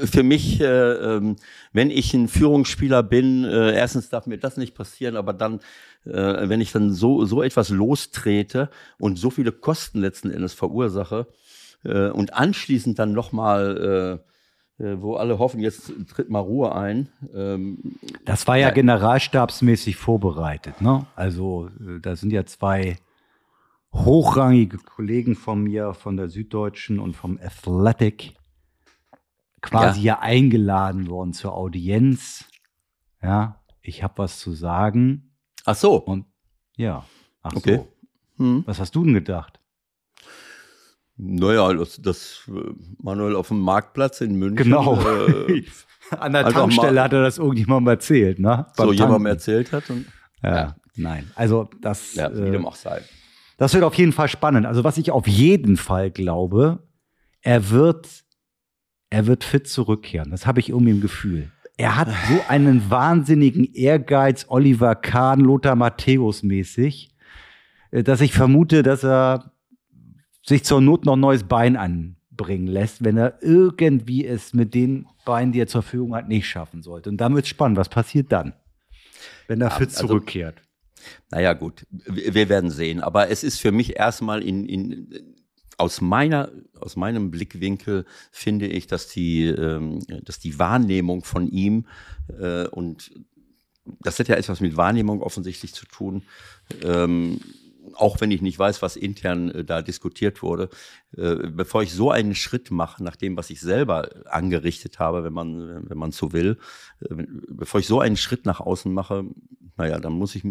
für mich, äh, ähm, wenn ich ein Führungsspieler bin, äh, erstens darf mir das nicht passieren, aber dann, äh, wenn ich dann so so etwas lostrete und so viele Kosten letzten Endes verursache äh, und anschließend dann nochmal äh, äh, wo alle hoffen, jetzt tritt mal Ruhe ein. Ähm, Das war ja generalstabsmäßig vorbereitet. Ne? Also äh, da sind ja zwei hochrangige Kollegen von mir, von der Süddeutschen und vom Athletic, quasi ja, eingeladen worden zur Audienz. Ja, ich habe was zu sagen. ach so. Und ja, ach Okay. so. Hm. Was hast du denn gedacht? Naja, das, das äh, Manuel auf dem Marktplatz in München. Genau. Äh, An der einfach Tankstelle hat er das irgendjemandem erzählt, ne? so Beim jemandem Tanken. erzählt hat. Und, Ja, Ja. nein. Also das, ja, wie äh, dem auch sei. Das wird auf jeden Fall spannend. Also was ich auf jeden Fall glaube, er wird, er wird fit zurückkehren. Das habe ich irgendwie im Gefühl. Er hat so einen wahnsinnigen Ehrgeiz, Oliver Kahn, Lothar Matthäus mäßig, äh, dass ich vermute, dass er sich zur Not noch ein neues Bein anbringen lässt, wenn er irgendwie es mit den Beinen, die er zur Verfügung hat, nicht schaffen sollte. Und dann wird spannend. Was passiert dann, wenn er Ja, fit also- zurückkehrt? Naja, gut, wir wir werden sehen. Aber es ist für mich erstmal in, in, aus meiner, aus meinem Blickwinkel finde ich, dass die, ähm, dass die Wahrnehmung von ihm äh, und das hat ja etwas mit Wahrnehmung offensichtlich zu tun. Ähm, auch wenn ich nicht weiß, was intern äh, da diskutiert wurde, äh, bevor ich so einen Schritt mache, nach dem, was ich selber angerichtet habe, wenn man, wenn man so will, äh, bevor ich so einen Schritt nach außen mache, naja, dann muss ich,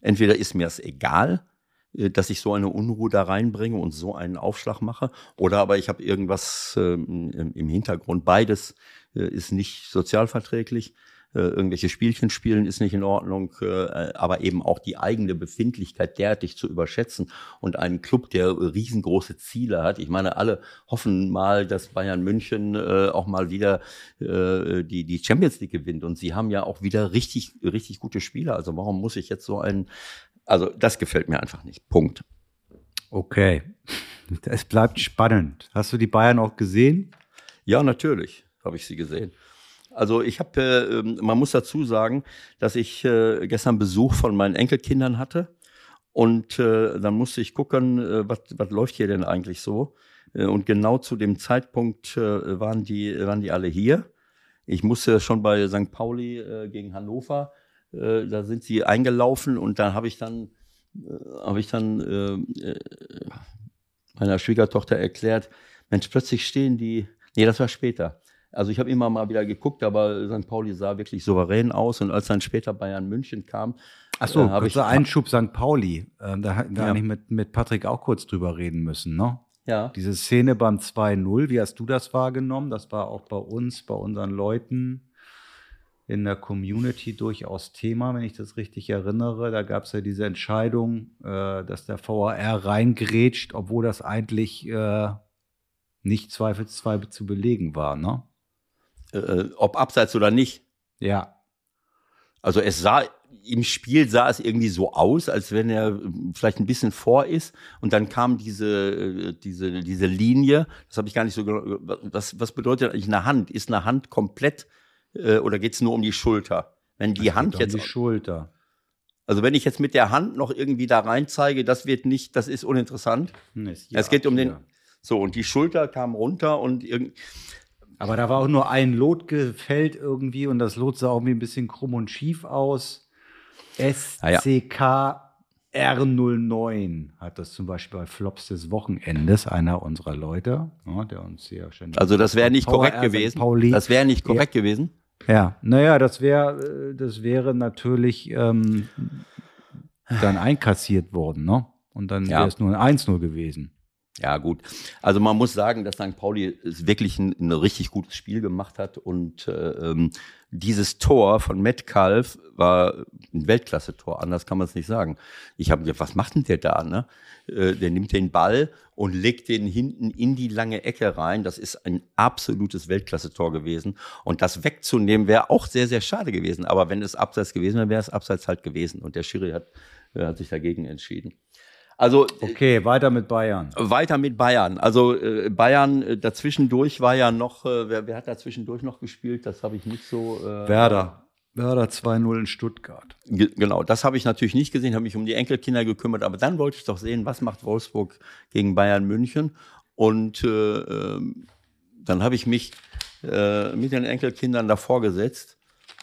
entweder ist mir es egal, dass ich so eine Unruhe da reinbringe und so einen Aufschlag mache, oder aber ich habe irgendwas ähm, im im Hintergrund. Beides äh, ist nicht sozialverträglich. Äh, irgendwelche Spielchen spielen ist nicht in Ordnung, äh, aber eben auch die eigene Befindlichkeit derartig zu überschätzen und einen Club, der riesengroße Ziele hat. Ich meine, alle hoffen mal, dass Bayern München äh, auch mal wieder äh, die, die Champions League gewinnt und sie haben ja auch wieder richtig, richtig gute Spieler. Also warum muss ich jetzt so einen, also das gefällt mir einfach nicht. Punkt. Okay. Es bleibt spannend. Hast du die Bayern auch gesehen? Ja, natürlich habe ich sie gesehen. Also ich habe, äh, ähm, man muss dazu sagen, dass ich äh, gestern Besuch von meinen Enkelkindern hatte und äh, dann musste ich gucken, äh, was läuft hier denn eigentlich so. Äh, und genau zu dem Zeitpunkt äh, waren die waren die alle hier. Ich musste schon bei St. Pauli gegen Hannover, äh, da sind sie eingelaufen und dann habe ich dann äh, habe ich dann äh, äh, meiner Schwiegertochter erklärt, Mensch, plötzlich stehen die, nee, das war später. Also ich habe immer mal wieder geguckt, aber St. Pauli sah wirklich souverän aus und als dann später Bayern München kam, Achso, äh, habe ich Einschub St. Pauli. Ähm, da hätten wir Ja. eigentlich mit, mit Patrick auch kurz drüber reden müssen, ne? ja, Diese Szene beim 2-0, wie hast du das wahrgenommen? Das war auch bei uns, bei unseren Leuten in der Community durchaus Thema, wenn ich das richtig erinnere. Da gab es ja diese Entscheidung, äh, dass der VAR reingrätscht, obwohl das eigentlich äh, nicht zweifelsfrei zu belegen war, ne? Äh, ob abseits oder nicht. Ja. Also es sah im Spiel sah es irgendwie so aus, als wenn er äh, vielleicht ein bisschen vor ist und dann kam diese äh, diese diese Linie. Das habe ich gar nicht so. Was was bedeutet eigentlich eine Hand? Ist eine Hand komplett äh, oder geht es nur um die Schulter? Wenn die Das Hand um jetzt die Schulter. also wenn ich jetzt mit der Hand noch irgendwie da rein zeige, das wird nicht, das ist uninteressant. Hm, ist es geht um den so und die Schulter kam runter und irgend Aber da war auch nur ein Lot gefällt irgendwie und das Lot sah irgendwie ein bisschen krumm und schief aus. SCK R09 hat das zum Beispiel bei Flops des Wochenendes, einer unserer Leute, ja, der uns hier schon. also das wäre nicht Power korrekt R St. gewesen. Das wäre nicht korrekt gewesen. Ja, naja, das wäre, das wäre natürlich ähm, dann einkassiert worden, ne? Und dann Ja. wäre es nur ein 1-0 gewesen. Ja, gut. Also man muss sagen, dass St. Pauli es wirklich ein, ein richtig gutes Spiel gemacht hat und äh, ähm, dieses Tor von Metcalf war ein Weltklasse-Tor, anders kann man es nicht sagen. Ich habe gedacht, was macht denn der da? Ne? Äh, der nimmt den Ball und legt den hinten in die lange Ecke rein. Das ist ein absolutes Weltklasse-Tor gewesen. Und das wegzunehmen wäre auch sehr, sehr schade gewesen. Aber wenn es abseits gewesen wäre, wäre es abseits halt gewesen. Und der Schiri hat, äh, hat sich dagegen entschieden. Also Okay, weiter mit Bayern. weiter mit Bayern. Also äh, Bayern äh, dazwischendurch war ja noch, äh, wer, wer hat dazwischendurch noch gespielt? Das habe ich nicht so. Äh, Werder. Werder 2-0 in Stuttgart. Ge genau, das habe ich natürlich nicht gesehen, habe mich um die Enkelkinder gekümmert, aber dann wollte ich doch sehen, was macht Wolfsburg gegen Bayern München. Und äh, ähm, dann habe ich mich äh, mit den Enkelkindern davor gesetzt.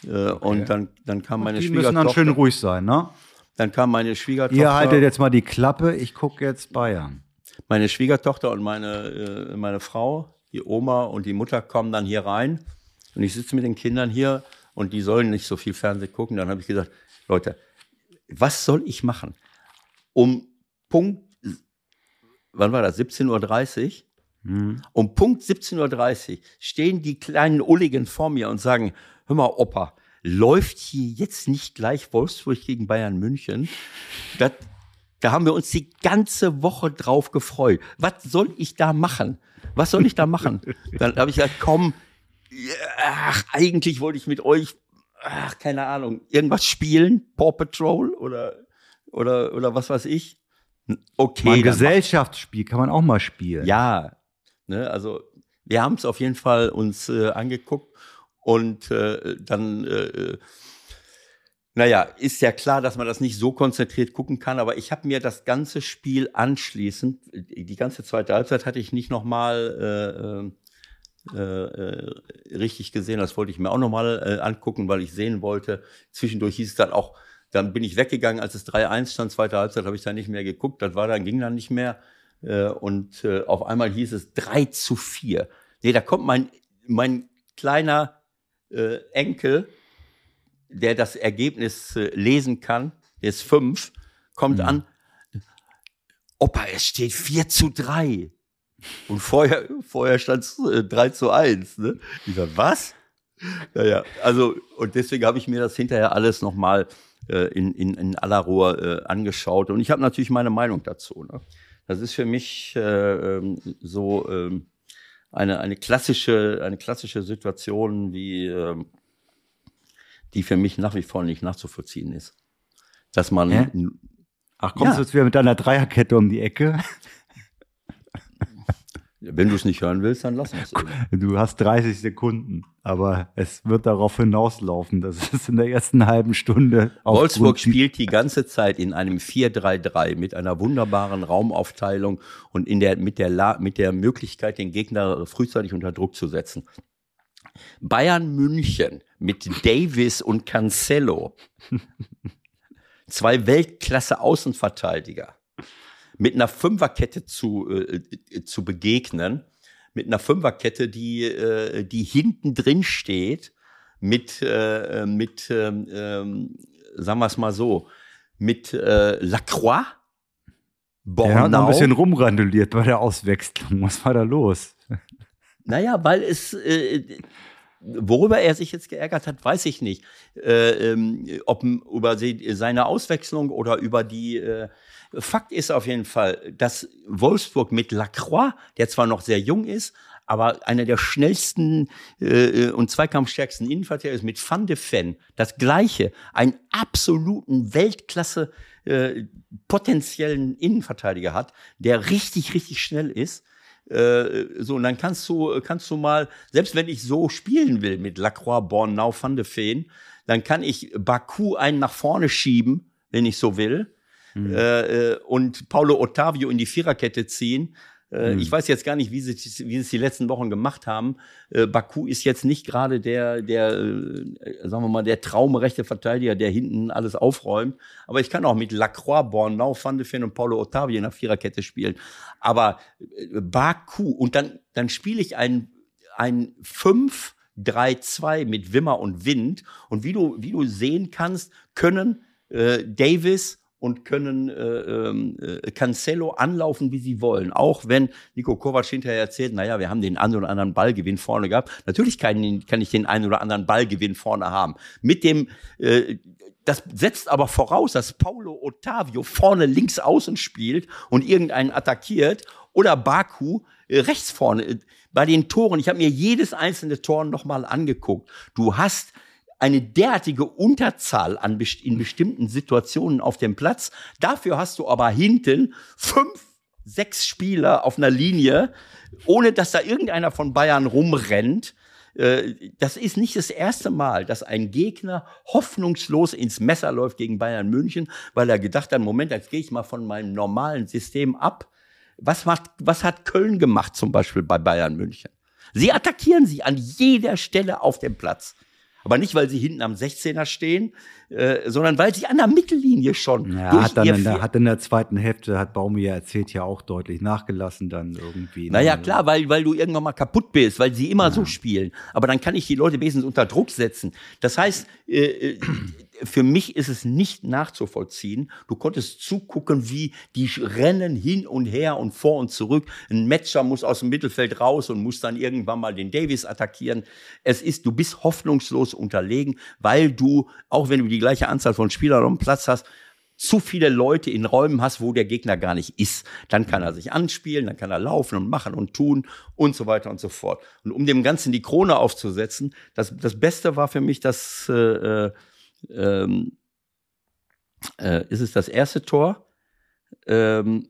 Äh, Und dann, dann kam meine Die müssen dann schön Schwiegertochter. ruhig sein, ne? Dann kam meine Schwiegertochter. Ihr haltet jetzt mal die Klappe, ich gucke jetzt Bayern. meine Schwiegertochter und meine, äh, meine Frau, die Oma und die Mutter kommen dann hier rein und ich sitze mit den Kindern hier und die sollen nicht so viel Fernsehen gucken. Dann habe ich gesagt, Leute, was soll ich machen? Um Punkt, wann war das? 17.30 Uhr? Um Punkt 17.30 Uhr stehen die kleinen Ulligen vor mir und sagen, hör mal, Opa, läuft hier jetzt nicht gleich Wolfsburg gegen Bayern München? Das, da haben wir uns die ganze Woche drauf gefreut. Was soll ich da machen? Was soll ich da machen? Dann habe ich gesagt, komm, ach, eigentlich wollte ich mit euch, ach, keine Ahnung, irgendwas spielen, Paw Patrol oder, oder, oder was weiß ich. Okay, Mal ein Gesellschaftsspiel kann man auch mal spielen. ja, ne, also wir haben es auf jeden Fall uns äh, angeguckt und äh, dann, äh, naja, ist ja klar, dass man das nicht so konzentriert gucken kann, aber ich habe mir das ganze Spiel anschließend, die ganze zweite Halbzeit hatte ich nicht nochmal äh, äh, äh, richtig gesehen, das wollte ich mir auch nochmal äh, angucken, weil ich sehen wollte, zwischendurch hieß es dann auch, dann bin ich weggegangen, als es 3-1 stand, zweite Halbzeit habe ich dann nicht mehr geguckt, das war dann, ging dann nicht mehr. Äh, und äh, auf einmal hieß es 3 zu 4. Nee, da kommt mein, mein kleiner äh, Enkel, der das Ergebnis äh, lesen kann, der ist fünf, kommt an, Opa, es steht 4 zu 3. Und vorher, vorher stand es äh, 3 zu 1. Ne? Ich sag, was? Naja, also, und deswegen habe ich mir das hinterher alles nochmal äh, in, in, in aller Ruhe äh, angeschaut. Und ich habe natürlich meine Meinung dazu. Ne? Das ist für mich äh, ähm, so ähm, eine, eine, klassische, eine klassische Situation, wie, ähm, die für mich nach wie vor nicht nachzuvollziehen ist. Dass man, Hä? Ach, kommst Ja. du jetzt wieder mit deiner Dreierkette um die Ecke? wenn du es nicht hören willst, dann lass es. Du hast 30 Sekunden, aber es wird darauf hinauslaufen, dass es in der ersten halben Stunde Wolfsburg spielt die ganze Zeit in einem 4-3-3 mit einer wunderbaren Raumaufteilung und in der, mit, der La mit der Möglichkeit, den Gegner frühzeitig unter Druck zu setzen. Bayern München mit Davis und Cancelo. Zwei Weltklasse Außenverteidiger. Mit einer Fünferkette zu, äh, äh, zu begegnen. Mit einer Fünferkette, die, äh, die hinten drin steht. Mit, äh, mit ähm, ähm, sagen wir es mal so, mit äh, Lacroix, Der hat noch ein Bornau. bisschen rumranduliert bei der Auswechslung. Was war da los? Naja, weil es, äh, worüber er sich jetzt geärgert hat, weiß ich nicht. Äh, ähm, ob über seine Auswechslung oder über die. Äh, Fakt ist auf jeden Fall, dass Wolfsburg mit Lacroix, der zwar noch sehr jung ist, aber einer der schnellsten äh, und zweikampfstärksten Innenverteidiger ist mit Van de Ven. Das Gleiche, einen absoluten Weltklasse äh, potenziellen Innenverteidiger hat, der richtig, richtig schnell ist. Äh, so, und dann kannst du, kannst du mal, selbst wenn ich so spielen will mit Lacroix, Bornau, Van de Ven, dann kann ich Baku einen nach vorne schieben, wenn ich so will, mhm. äh, und Paulo Ottavio in die Viererkette ziehen mhm. Ich weiß jetzt gar nicht, wie sie, wie sie es die letzten Wochen gemacht haben. Äh, Baku ist jetzt nicht gerade der, der, äh, sagen wir mal, der traumrechte Verteidiger, der hinten alles aufräumt. Aber ich kann auch mit Lacroix, Bornau, Van de Ven und Paulo Ottavio in der Viererkette spielen. Aber Baku, und dann, dann spiele ich ein, ein 5 3-2 mit Wimmer und Wind. Und wie du, wie du sehen kannst, können äh, Davis und können äh, ähm, äh, Cancelo anlaufen, wie sie wollen. Auch wenn Nico Kovac hinterher erzählt, naja, wir haben den einen oder anderen Ballgewinn vorne gehabt. Natürlich kann, kann ich den einen oder anderen Ballgewinn vorne haben. Mit dem, äh, das setzt aber voraus, dass Paulo Ottavio vorne links außen spielt und irgendeinen attackiert oder Baku äh, rechts vorne. Bei den Toren, ich habe mir jedes einzelne Tor nochmal angeguckt. Du hast eine derartige Unterzahl an in bestimmten Situationen auf dem Platz. Dafür hast du aber hinten fünf, sechs Spieler auf einer Linie, ohne dass da irgendeiner von Bayern rumrennt. Äh, das ist nicht das erste Mal, dass ein Gegner hoffnungslos ins Messer läuft gegen Bayern München, weil er gedacht hat, Moment, jetzt gehe ich mal von meinem normalen System ab. Was, macht, was hat Köln gemacht zum Beispiel bei Bayern München? Sie attackieren sie an jeder Stelle auf dem Platz. Aber nicht, weil sie hinten am 16er stehen, äh, sondern weil sie an der Mittellinie schon. Ja, hat dann in der, hat in der zweiten Hälfte, hat Baumi ja erzählt, ja auch deutlich nachgelassen dann irgendwie. Naja, klar, weil, weil du irgendwann mal kaputt bist, weil sie immer ja. so spielen. Aber dann kann ich die Leute wenigstens unter Druck setzen. Das heißt, äh, äh für mich ist es nicht nachzuvollziehen. Du konntest zugucken, wie die rennen hin und her und vor und zurück. Ein Matcher muss aus dem Mittelfeld raus und muss dann irgendwann mal den Davis attackieren. Es ist, du bist hoffnungslos unterlegen, weil du, auch wenn du die gleiche Anzahl von Spielern am Platz hast, zu viele Leute in Räumen hast, wo der Gegner gar nicht ist. Dann kann er sich anspielen, dann kann er laufen und machen und tun und so weiter und so fort. Und um dem Ganzen die Krone aufzusetzen, das, das Beste war für mich, dass äh, äh ähm, äh, ist es das erste Tor. Ähm,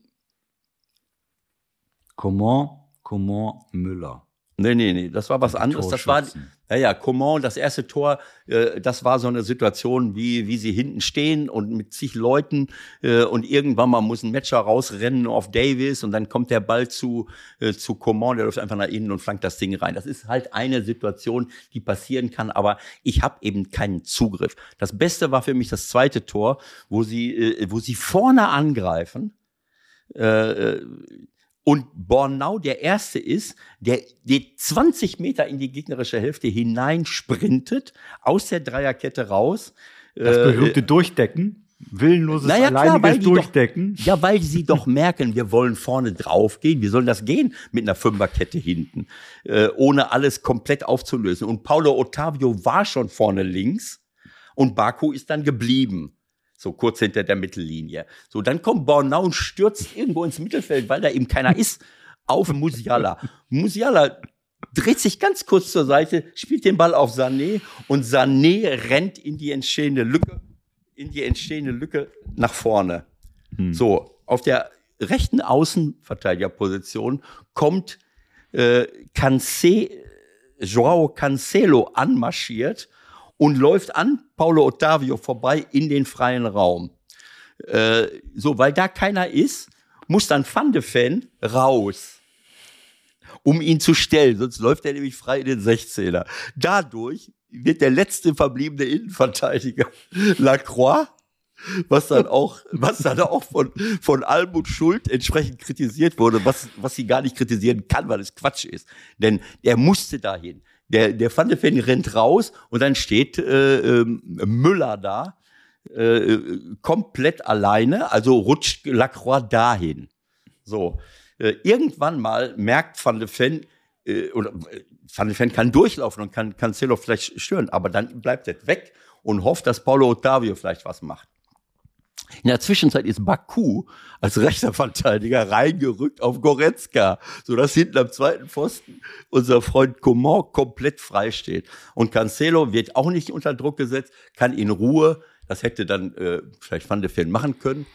Comment, Comment Müller. Nee, nee, nee, das war was anderes. Das war, ja, ja, Coman, das erste Tor, äh, das war so eine Situation, wie, wie sie hinten stehen und mit zig Leuten äh, und irgendwann mal muss ein Matcher rausrennen auf Davis und dann kommt der Ball zu, äh, zu Coman, der läuft einfach nach innen und flankt das Ding rein. Das ist halt eine Situation, die passieren kann, aber ich habe eben keinen Zugriff. Das Beste war für mich das zweite Tor, wo sie, äh, wo sie vorne angreifen. Äh, äh und Bornau der Erste ist, der die 20 Meter in die gegnerische Hälfte hineinsprintet, aus der Dreierkette raus. Das berühmte äh, Durchdecken, willenloses naja, alleiniges Durchdecken. Doch, ja, weil sie doch merken, wir wollen vorne drauf gehen. Wie soll das gehen mit einer Fünferkette hinten, äh, ohne alles komplett aufzulösen? Und Paulo Ottavio war schon vorne links und Baku ist dann geblieben so kurz hinter der Mittellinie. So, dann kommt Bornau und stürzt irgendwo ins Mittelfeld, weil da eben keiner ist, auf Musiala. Musiala dreht sich ganz kurz zur Seite, spielt den Ball auf Sané und Sané rennt in die entstehende Lücke, in die entstehende Lücke nach vorne. Hm. So, auf der rechten Außenverteidigerposition kommt äh, Cance, Joao Cancelo anmarschiert und läuft an Paulo Ottavio vorbei in den freien Raum. Äh, so, weil da keiner ist, muss dann Van de Ven raus, um ihn zu stellen, sonst läuft er nämlich frei in den 16er. Dadurch wird der letzte verbliebene Innenverteidiger Lacroix was dann auch, was dann auch von, von Almut Schuld entsprechend kritisiert wurde, was, was sie gar nicht kritisieren kann, weil es Quatsch ist. Denn er musste dahin. Der, der Van de Ven rennt raus und dann steht äh, äh, Müller da, äh, komplett alleine, also rutscht Lacroix dahin. So, äh, irgendwann mal merkt Van de Ven, äh, oder äh, Van de Ven kann durchlaufen und kann Cancelo vielleicht stören, aber dann bleibt er weg und hofft, dass Paulo Ottavio vielleicht was macht. In der Zwischenzeit ist Baku als rechter Verteidiger reingerückt auf Goretzka, sodass hinten am zweiten Pfosten unser Freund Coman komplett frei steht. Und Cancelo wird auch nicht unter Druck gesetzt, kann in Ruhe, das hätte dann äh, vielleicht Van de Ven machen können,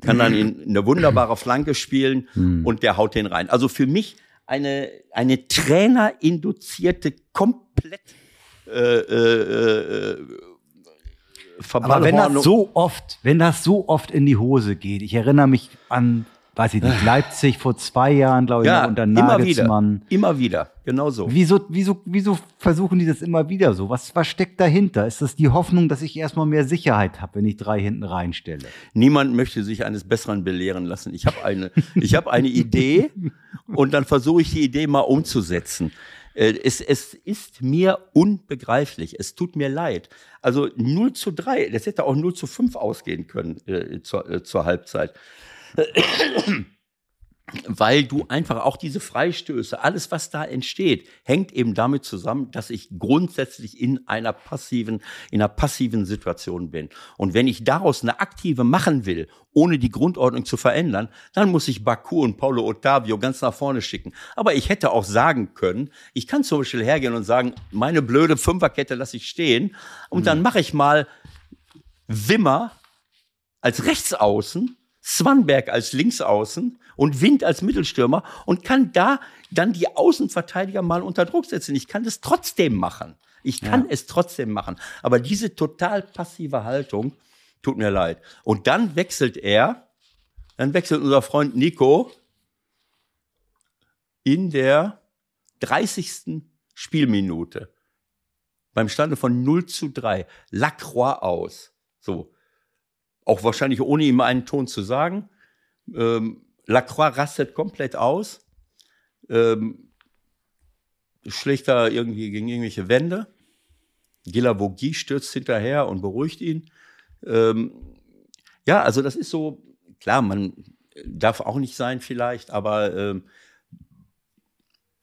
kann dann in eine wunderbare Flanke spielen Hm. und der haut den rein. Also für mich eine, eine trainerinduzierte, komplett äh, äh, äh, Aber wenn das so oft, wenn das so oft in die Hose geht, ich erinnere mich an, weiß ich nicht, Leipzig vor zwei Jahren, glaube ich, ja, unter immer wieder, Nagelsmann. immer wieder, genau so. Wieso, wieso, wieso versuchen die das immer wieder so? Was, was steckt dahinter? Ist das die Hoffnung, dass ich erstmal mehr Sicherheit habe, wenn ich drei hinten reinstelle? Niemand möchte sich eines Besseren belehren lassen. Ich habe eine, ich habe eine Idee und dann versuche ich die Idee mal umzusetzen. Äh, Es, es ist mir unbegreiflich. Es tut mir leid. Also 0 zu 3, das hätte auch 0 zu 5 ausgehen können äh, zur, äh, zur Halbzeit. Weil du einfach auch diese Freistöße, alles was da entsteht, hängt eben damit zusammen, dass ich grundsätzlich in einer passiven, in einer passiven Situation bin. Und wenn ich daraus eine aktive machen will, ohne die Grundordnung zu verändern, dann muss ich Baku und Paulo Ottavio ganz nach vorne schicken. Aber ich hätte auch sagen können, ich kann zum Beispiel hergehen und sagen, meine blöde Fünferkette lasse ich stehen und dann mache ich mal Wimmer als Rechtsaußen, Swanberg als Linksaußen und Wind als Mittelstürmer und kann da dann die Außenverteidiger mal unter Druck setzen. Ich kann das trotzdem machen. Ich kann es trotzdem machen. Aber diese total passive Haltung tut mir leid. Und dann wechselt er, dann wechselt unser Freund Nico in der 30. Spielminute beim Stande von 0 zu 3 Lacroix aus. So. Auch wahrscheinlich ohne ihm einen Ton zu sagen. Ähm, Lacroix rastet komplett aus. Ähm, schlägt da irgendwie gegen irgendwelche Wände. Gilavogi stürzt hinterher und beruhigt ihn. Ähm, ja, also das ist so, klar, man darf auch nicht sein vielleicht, aber ähm,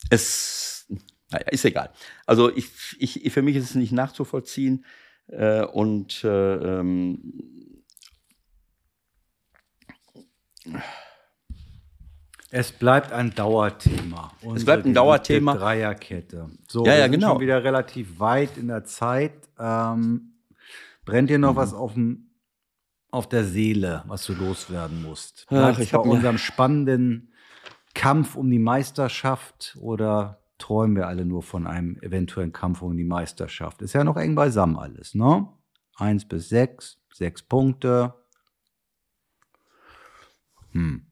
es, naja, ist egal. Also ich, ich, für mich ist es nicht nachzuvollziehen äh, und äh, ähm, Es bleibt ein Dauerthema. Es bleibt ein Dauerthema. Dreierkette. So, Ja, ja, wir sind genau. schon wieder relativ weit in der Zeit. Ähm, brennt dir noch was auf, dem, auf der Seele, was du loswerden musst? Ach, Bleibt ich bei unserem spannenden Kampf um die Meisterschaft oder träumen wir alle nur von einem eventuellen Kampf um die Meisterschaft? Ist ja noch eng beisammen alles, ne? Eins bis sechs, sechs Punkte. Hm.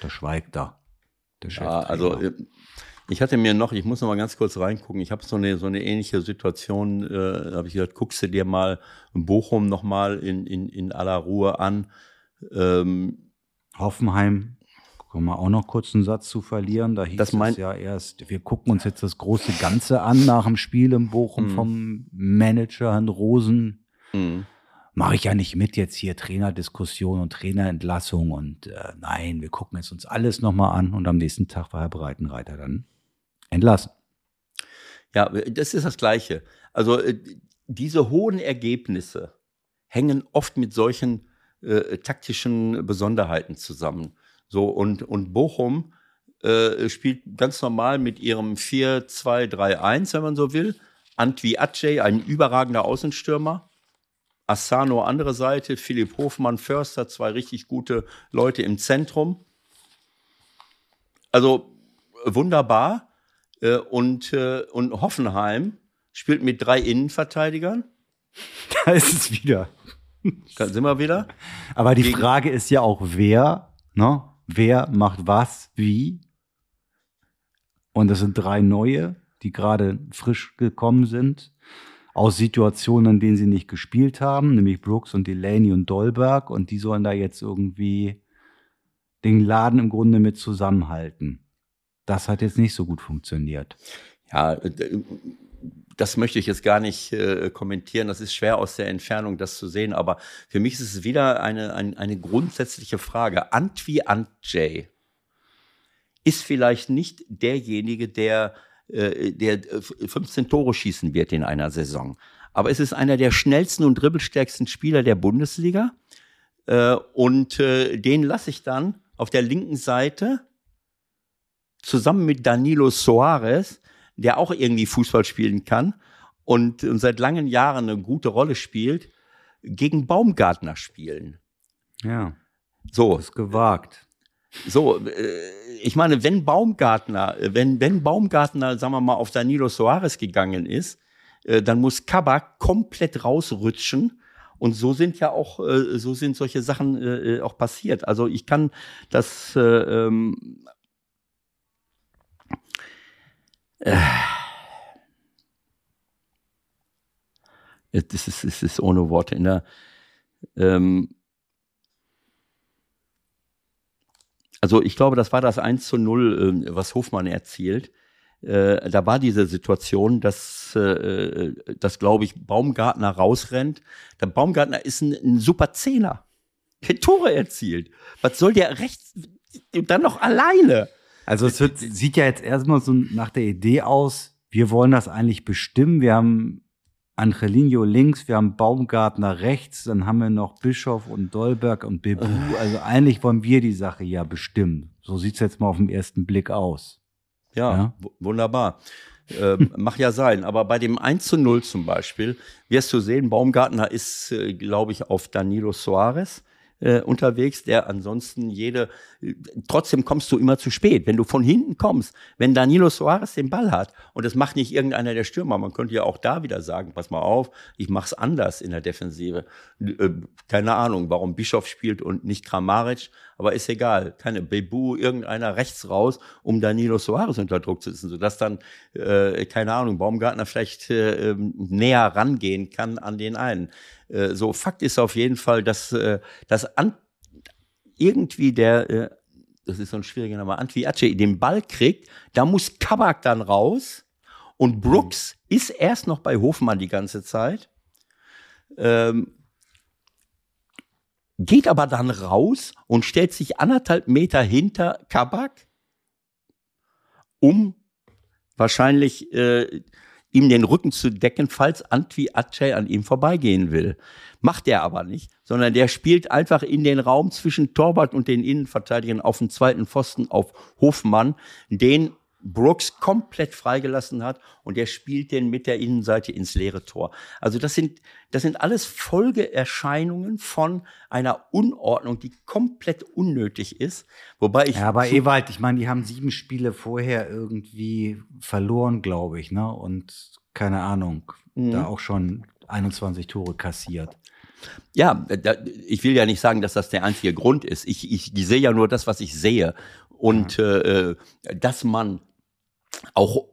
Da schweigt er. Der Ja, Cheftrainer. also äh, ich hatte mir noch, ich muss noch mal ganz kurz reingucken, ich habe so eine, so eine ähnliche Situation, äh, habe ich gesagt, guckst du dir mal Bochum noch mal in, in, in aller Ruhe an. Ähm, Hoffenheim, können wir auch noch kurz einen Satz zu verlieren. Da hieß Das es ja erst, wir gucken uns jetzt das große Ganze an nach dem Spiel in Bochum Mhm. vom Manager Herrn Rosen. mh. Mache ich ja nicht mit jetzt hier Trainerdiskussion und Trainerentlassung und äh, nein, wir gucken jetzt uns alles nochmal an und am nächsten Tag war Herr Breitenreiter dann entlassen. Ja, das ist das Gleiche. Also äh, diese hohen Ergebnisse hängen oft mit solchen äh, taktischen Besonderheiten zusammen. So und und Bochum äh, spielt ganz normal mit ihrem 4-2-3-1, wenn man so will. Antwi Aceh, ein überragender Außenstürmer. Asano andere Seite, Philipp Hofmann, Förster, zwei richtig gute Leute im Zentrum. Also wunderbar. Äh, und, äh, und Hoffenheim spielt mit drei Innenverteidigern. Da ist es wieder. Da sind wir wieder. Aber die Gegen- Frage ist ja auch, wer, ne? Wer macht was, wie? Und das sind drei neue, die gerade frisch gekommen sind, aus Situationen, in denen sie nicht gespielt haben, nämlich Brooks und Delaney und Dolberg. Und die sollen da jetzt irgendwie den Laden im Grunde mit zusammenhalten. Das hat jetzt nicht so gut funktioniert. Ja, das möchte ich jetzt gar nicht äh, kommentieren. Das ist schwer aus der Entfernung, das zu sehen. Aber für mich ist es wieder eine, eine, eine grundsätzliche Frage. Antwi Antjay ist vielleicht nicht derjenige, der, der 15 Tore schießen wird in einer Saison. Aber es ist einer der schnellsten und dribbelstärksten Spieler der Bundesliga. Äh, und äh, den lasse ich dann auf der linken Seite zusammen mit Danilo Soares, der auch irgendwie Fußball spielen kann und, und seit langen Jahren eine gute Rolle spielt, gegen Baumgartner spielen. Ja. So. Das ist gewagt. So, äh, ich meine, wenn Baumgartner, wenn, wenn Baumgartner, sagen wir mal, auf Danilo Soares gegangen ist, äh, dann muss Kabak komplett rausrutschen. Und so sind ja auch, äh, so sind solche Sachen äh, auch passiert. Also ich kann das, äh, ähm, äh, das ist, es ist ohne Worte in der, ähm, also ich glaube, das war das 1 zu 0, äh, was Hofmann erzielt. Äh, da war diese Situation, dass, äh, dass glaube ich, Baumgartner rausrennt. Der Baumgartner ist ein, ein super Zehner. Der Tore erzielt. Was soll der rechts, dann noch alleine? Also es wird, sieht ja jetzt erstmal so nach der Idee aus, wir wollen das eigentlich bestimmen. Wir haben Angelino links, wir haben Baumgartner rechts, dann haben wir noch Bischof und Dolberg und Bebu. Also eigentlich wollen wir die Sache ja bestimmen. So sieht's jetzt mal auf den ersten Blick aus. Ja, Ja. wunderbar. Ähm, mag ja sein, aber bei dem 1 zu 0 zum Beispiel wirst du sehen, Baumgartner ist, äh, glaube ich, auf Danilo Soares äh, unterwegs, der ansonsten jede, äh, trotzdem kommst du immer zu spät. Wenn du von hinten kommst, wenn Danilo Soares den Ball hat und das macht nicht irgendeiner der Stürmer, man könnte ja auch da wieder sagen, pass mal auf, ich mach's anders in der Defensive. Äh, keine Ahnung, warum Bischof spielt und nicht Kramaric, aber ist egal. Keine Bebu, irgendeiner rechts raus, um Danilo Soares unter Druck zu setzen, sodass dann, äh, keine Ahnung, Baumgartner vielleicht äh, ähm, näher rangehen kann an den einen. Äh, so, Fakt ist auf jeden Fall, dass, äh, dass an, irgendwie der, äh, das ist so ein schwieriger Name, Antwi Ace den Ball kriegt, da muss Kabak dann raus und Brooks ist erst noch bei Hofmann die ganze Zeit. Ähm, geht aber dann raus und stellt sich anderthalb Meter hinter Kabak, um wahrscheinlich äh, ihm den Rücken zu decken, falls Antwi Aceh an ihm vorbeigehen will. Macht er aber nicht, sondern der spielt einfach in den Raum zwischen Torwart und den Innenverteidigern auf dem zweiten Pfosten auf Hofmann, den Brooks komplett freigelassen hat und der spielt den mit der Innenseite ins leere Tor. Also das sind, das sind alles Folgeerscheinungen von einer Unordnung, die komplett unnötig ist. Wobei ich Ja, aber Ewald, ich meine, die haben sieben Spiele vorher irgendwie verloren, glaube ich, ne? Und keine Ahnung, Mhm. da auch schon 21 Tore kassiert. Ja, ich will ja nicht sagen, dass das der einzige Grund ist. Ich, ich, ich sehe ja nur das, was ich sehe. Und äh, äh, dass man auch,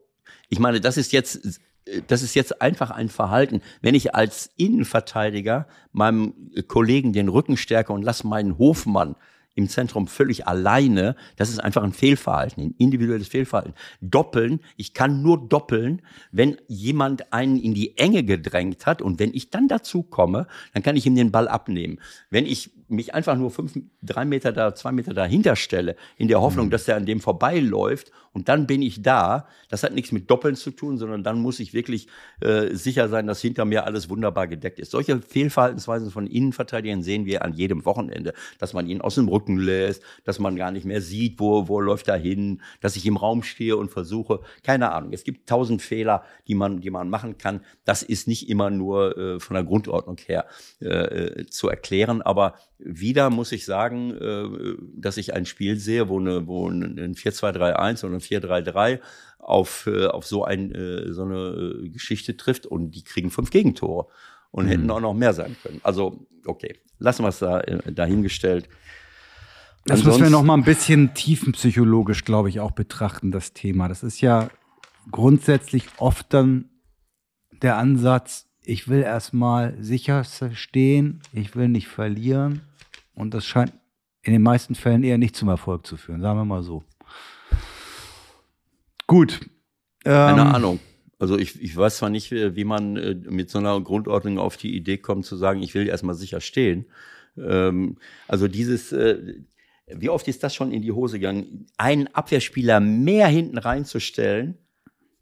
ich meine, das ist jetzt, das ist jetzt einfach ein Verhalten. Wenn ich als Innenverteidiger meinem Kollegen den Rücken stärke und lasse meinen Hofmann im Zentrum völlig alleine, das ist einfach ein Fehlverhalten, ein individuelles Fehlverhalten. Doppeln, ich kann nur doppeln, wenn jemand einen in die Enge gedrängt hat und wenn ich dann dazu komme, dann kann ich ihm den Ball abnehmen. Wenn ich mich einfach nur fünf, drei Meter da, zwei Meter dahinter stelle, in der Hoffnung, dass der an dem vorbeiläuft und dann bin ich da, das hat nichts mit Doppeln zu tun, sondern dann muss ich wirklich äh, sicher sein, dass hinter mir alles wunderbar gedeckt ist. Solche Fehlverhaltensweisen von Innenverteidigern sehen wir an jedem Wochenende, dass man ihn aus dem Rücken lässt, dass man gar nicht mehr sieht, wo, wo läuft er hin, dass ich im Raum stehe und versuche, keine Ahnung, es gibt tausend Fehler, die man, die man machen kann. Das ist nicht immer nur äh, von der Grundordnung her äh, äh, zu erklären, aber wieder muss ich sagen, äh, dass ich ein Spiel sehe, wo, eine, wo ein ein 4-2-3-1 oder ein 4-3-3 auf, äh, auf so, ein, äh, so eine Geschichte trifft und die kriegen fünf Gegentore und hätten auch noch mehr sein können. Also, okay, lassen wir es da dahingestellt. Das müssen wir Ansonsten- noch mal ein bisschen tiefenpsychologisch, glaube ich, auch betrachten, das Thema. Das ist ja grundsätzlich oft dann der Ansatz, ich will erstmal sicher stehen, ich will nicht verlieren. Und das scheint in den meisten Fällen eher nicht zum Erfolg zu führen, sagen wir mal so. Gut. Keine Ähm, Ahnung. Also ich, ich weiß zwar nicht, wie man äh, mit so einer Grundordnung auf die Idee kommt zu sagen, ich will erstmal sicher stehen. Ähm, also dieses, äh, wie oft ist das schon in die Hose gegangen, einen Abwehrspieler mehr hinten reinzustellen,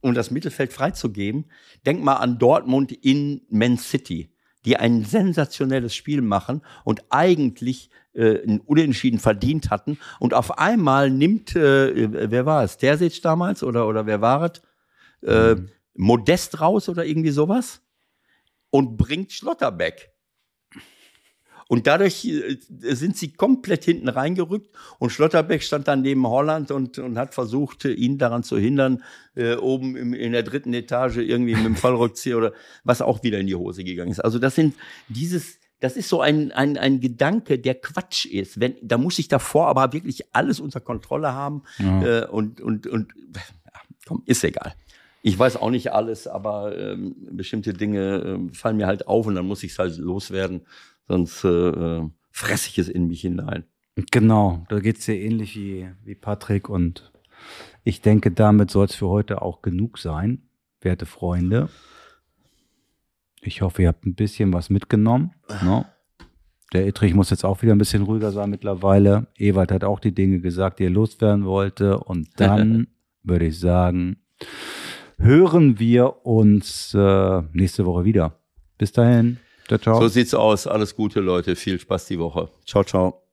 um das Mittelfeld freizugeben? Denk mal an Dortmund in Man City, die ein sensationelles Spiel machen und eigentlich äh, ein Unentschieden verdient hatten. Und auf einmal nimmt, äh, wer war es, Terzic damals oder, oder wer war es? Äh, mhm. Modest raus oder irgendwie sowas und bringt Schlotterbeck. Und dadurch äh, sind sie komplett hinten reingerückt und Schlotterbeck stand dann neben Holland und, und hat versucht, ihn daran zu hindern, äh, oben im, in der dritten Etage irgendwie mit dem Fallrückzieher oder was auch wieder in die Hose gegangen ist. Also das sind dieses, das ist so ein, ein, ein Gedanke, der Quatsch ist. Wenn, da muss ich davor aber wirklich alles unter Kontrolle haben ja. äh, und, und, und ja, komm, ist egal. Ich weiß auch nicht alles, aber ähm, bestimmte Dinge äh, fallen mir halt auf und dann muss ich es halt loswerden sonst äh, fresse ich es in mich hinein. Genau, da geht es dir ähnlich wie, wie Patrick und ich denke, damit soll es für heute auch genug sein, werte Freunde. Ich hoffe, ihr habt ein bisschen was mitgenommen. Ne? Der Ittrich muss jetzt auch wieder ein bisschen ruhiger sein mittlerweile. Ewald hat auch die Dinge gesagt, die er loswerden wollte. Und dann würde ich sagen, hören wir uns äh, nächste Woche wieder. Bis dahin. Ciao, ciao. So sieht's aus. Alles Gute, Leute. Viel Spaß die Woche. Ciao, ciao.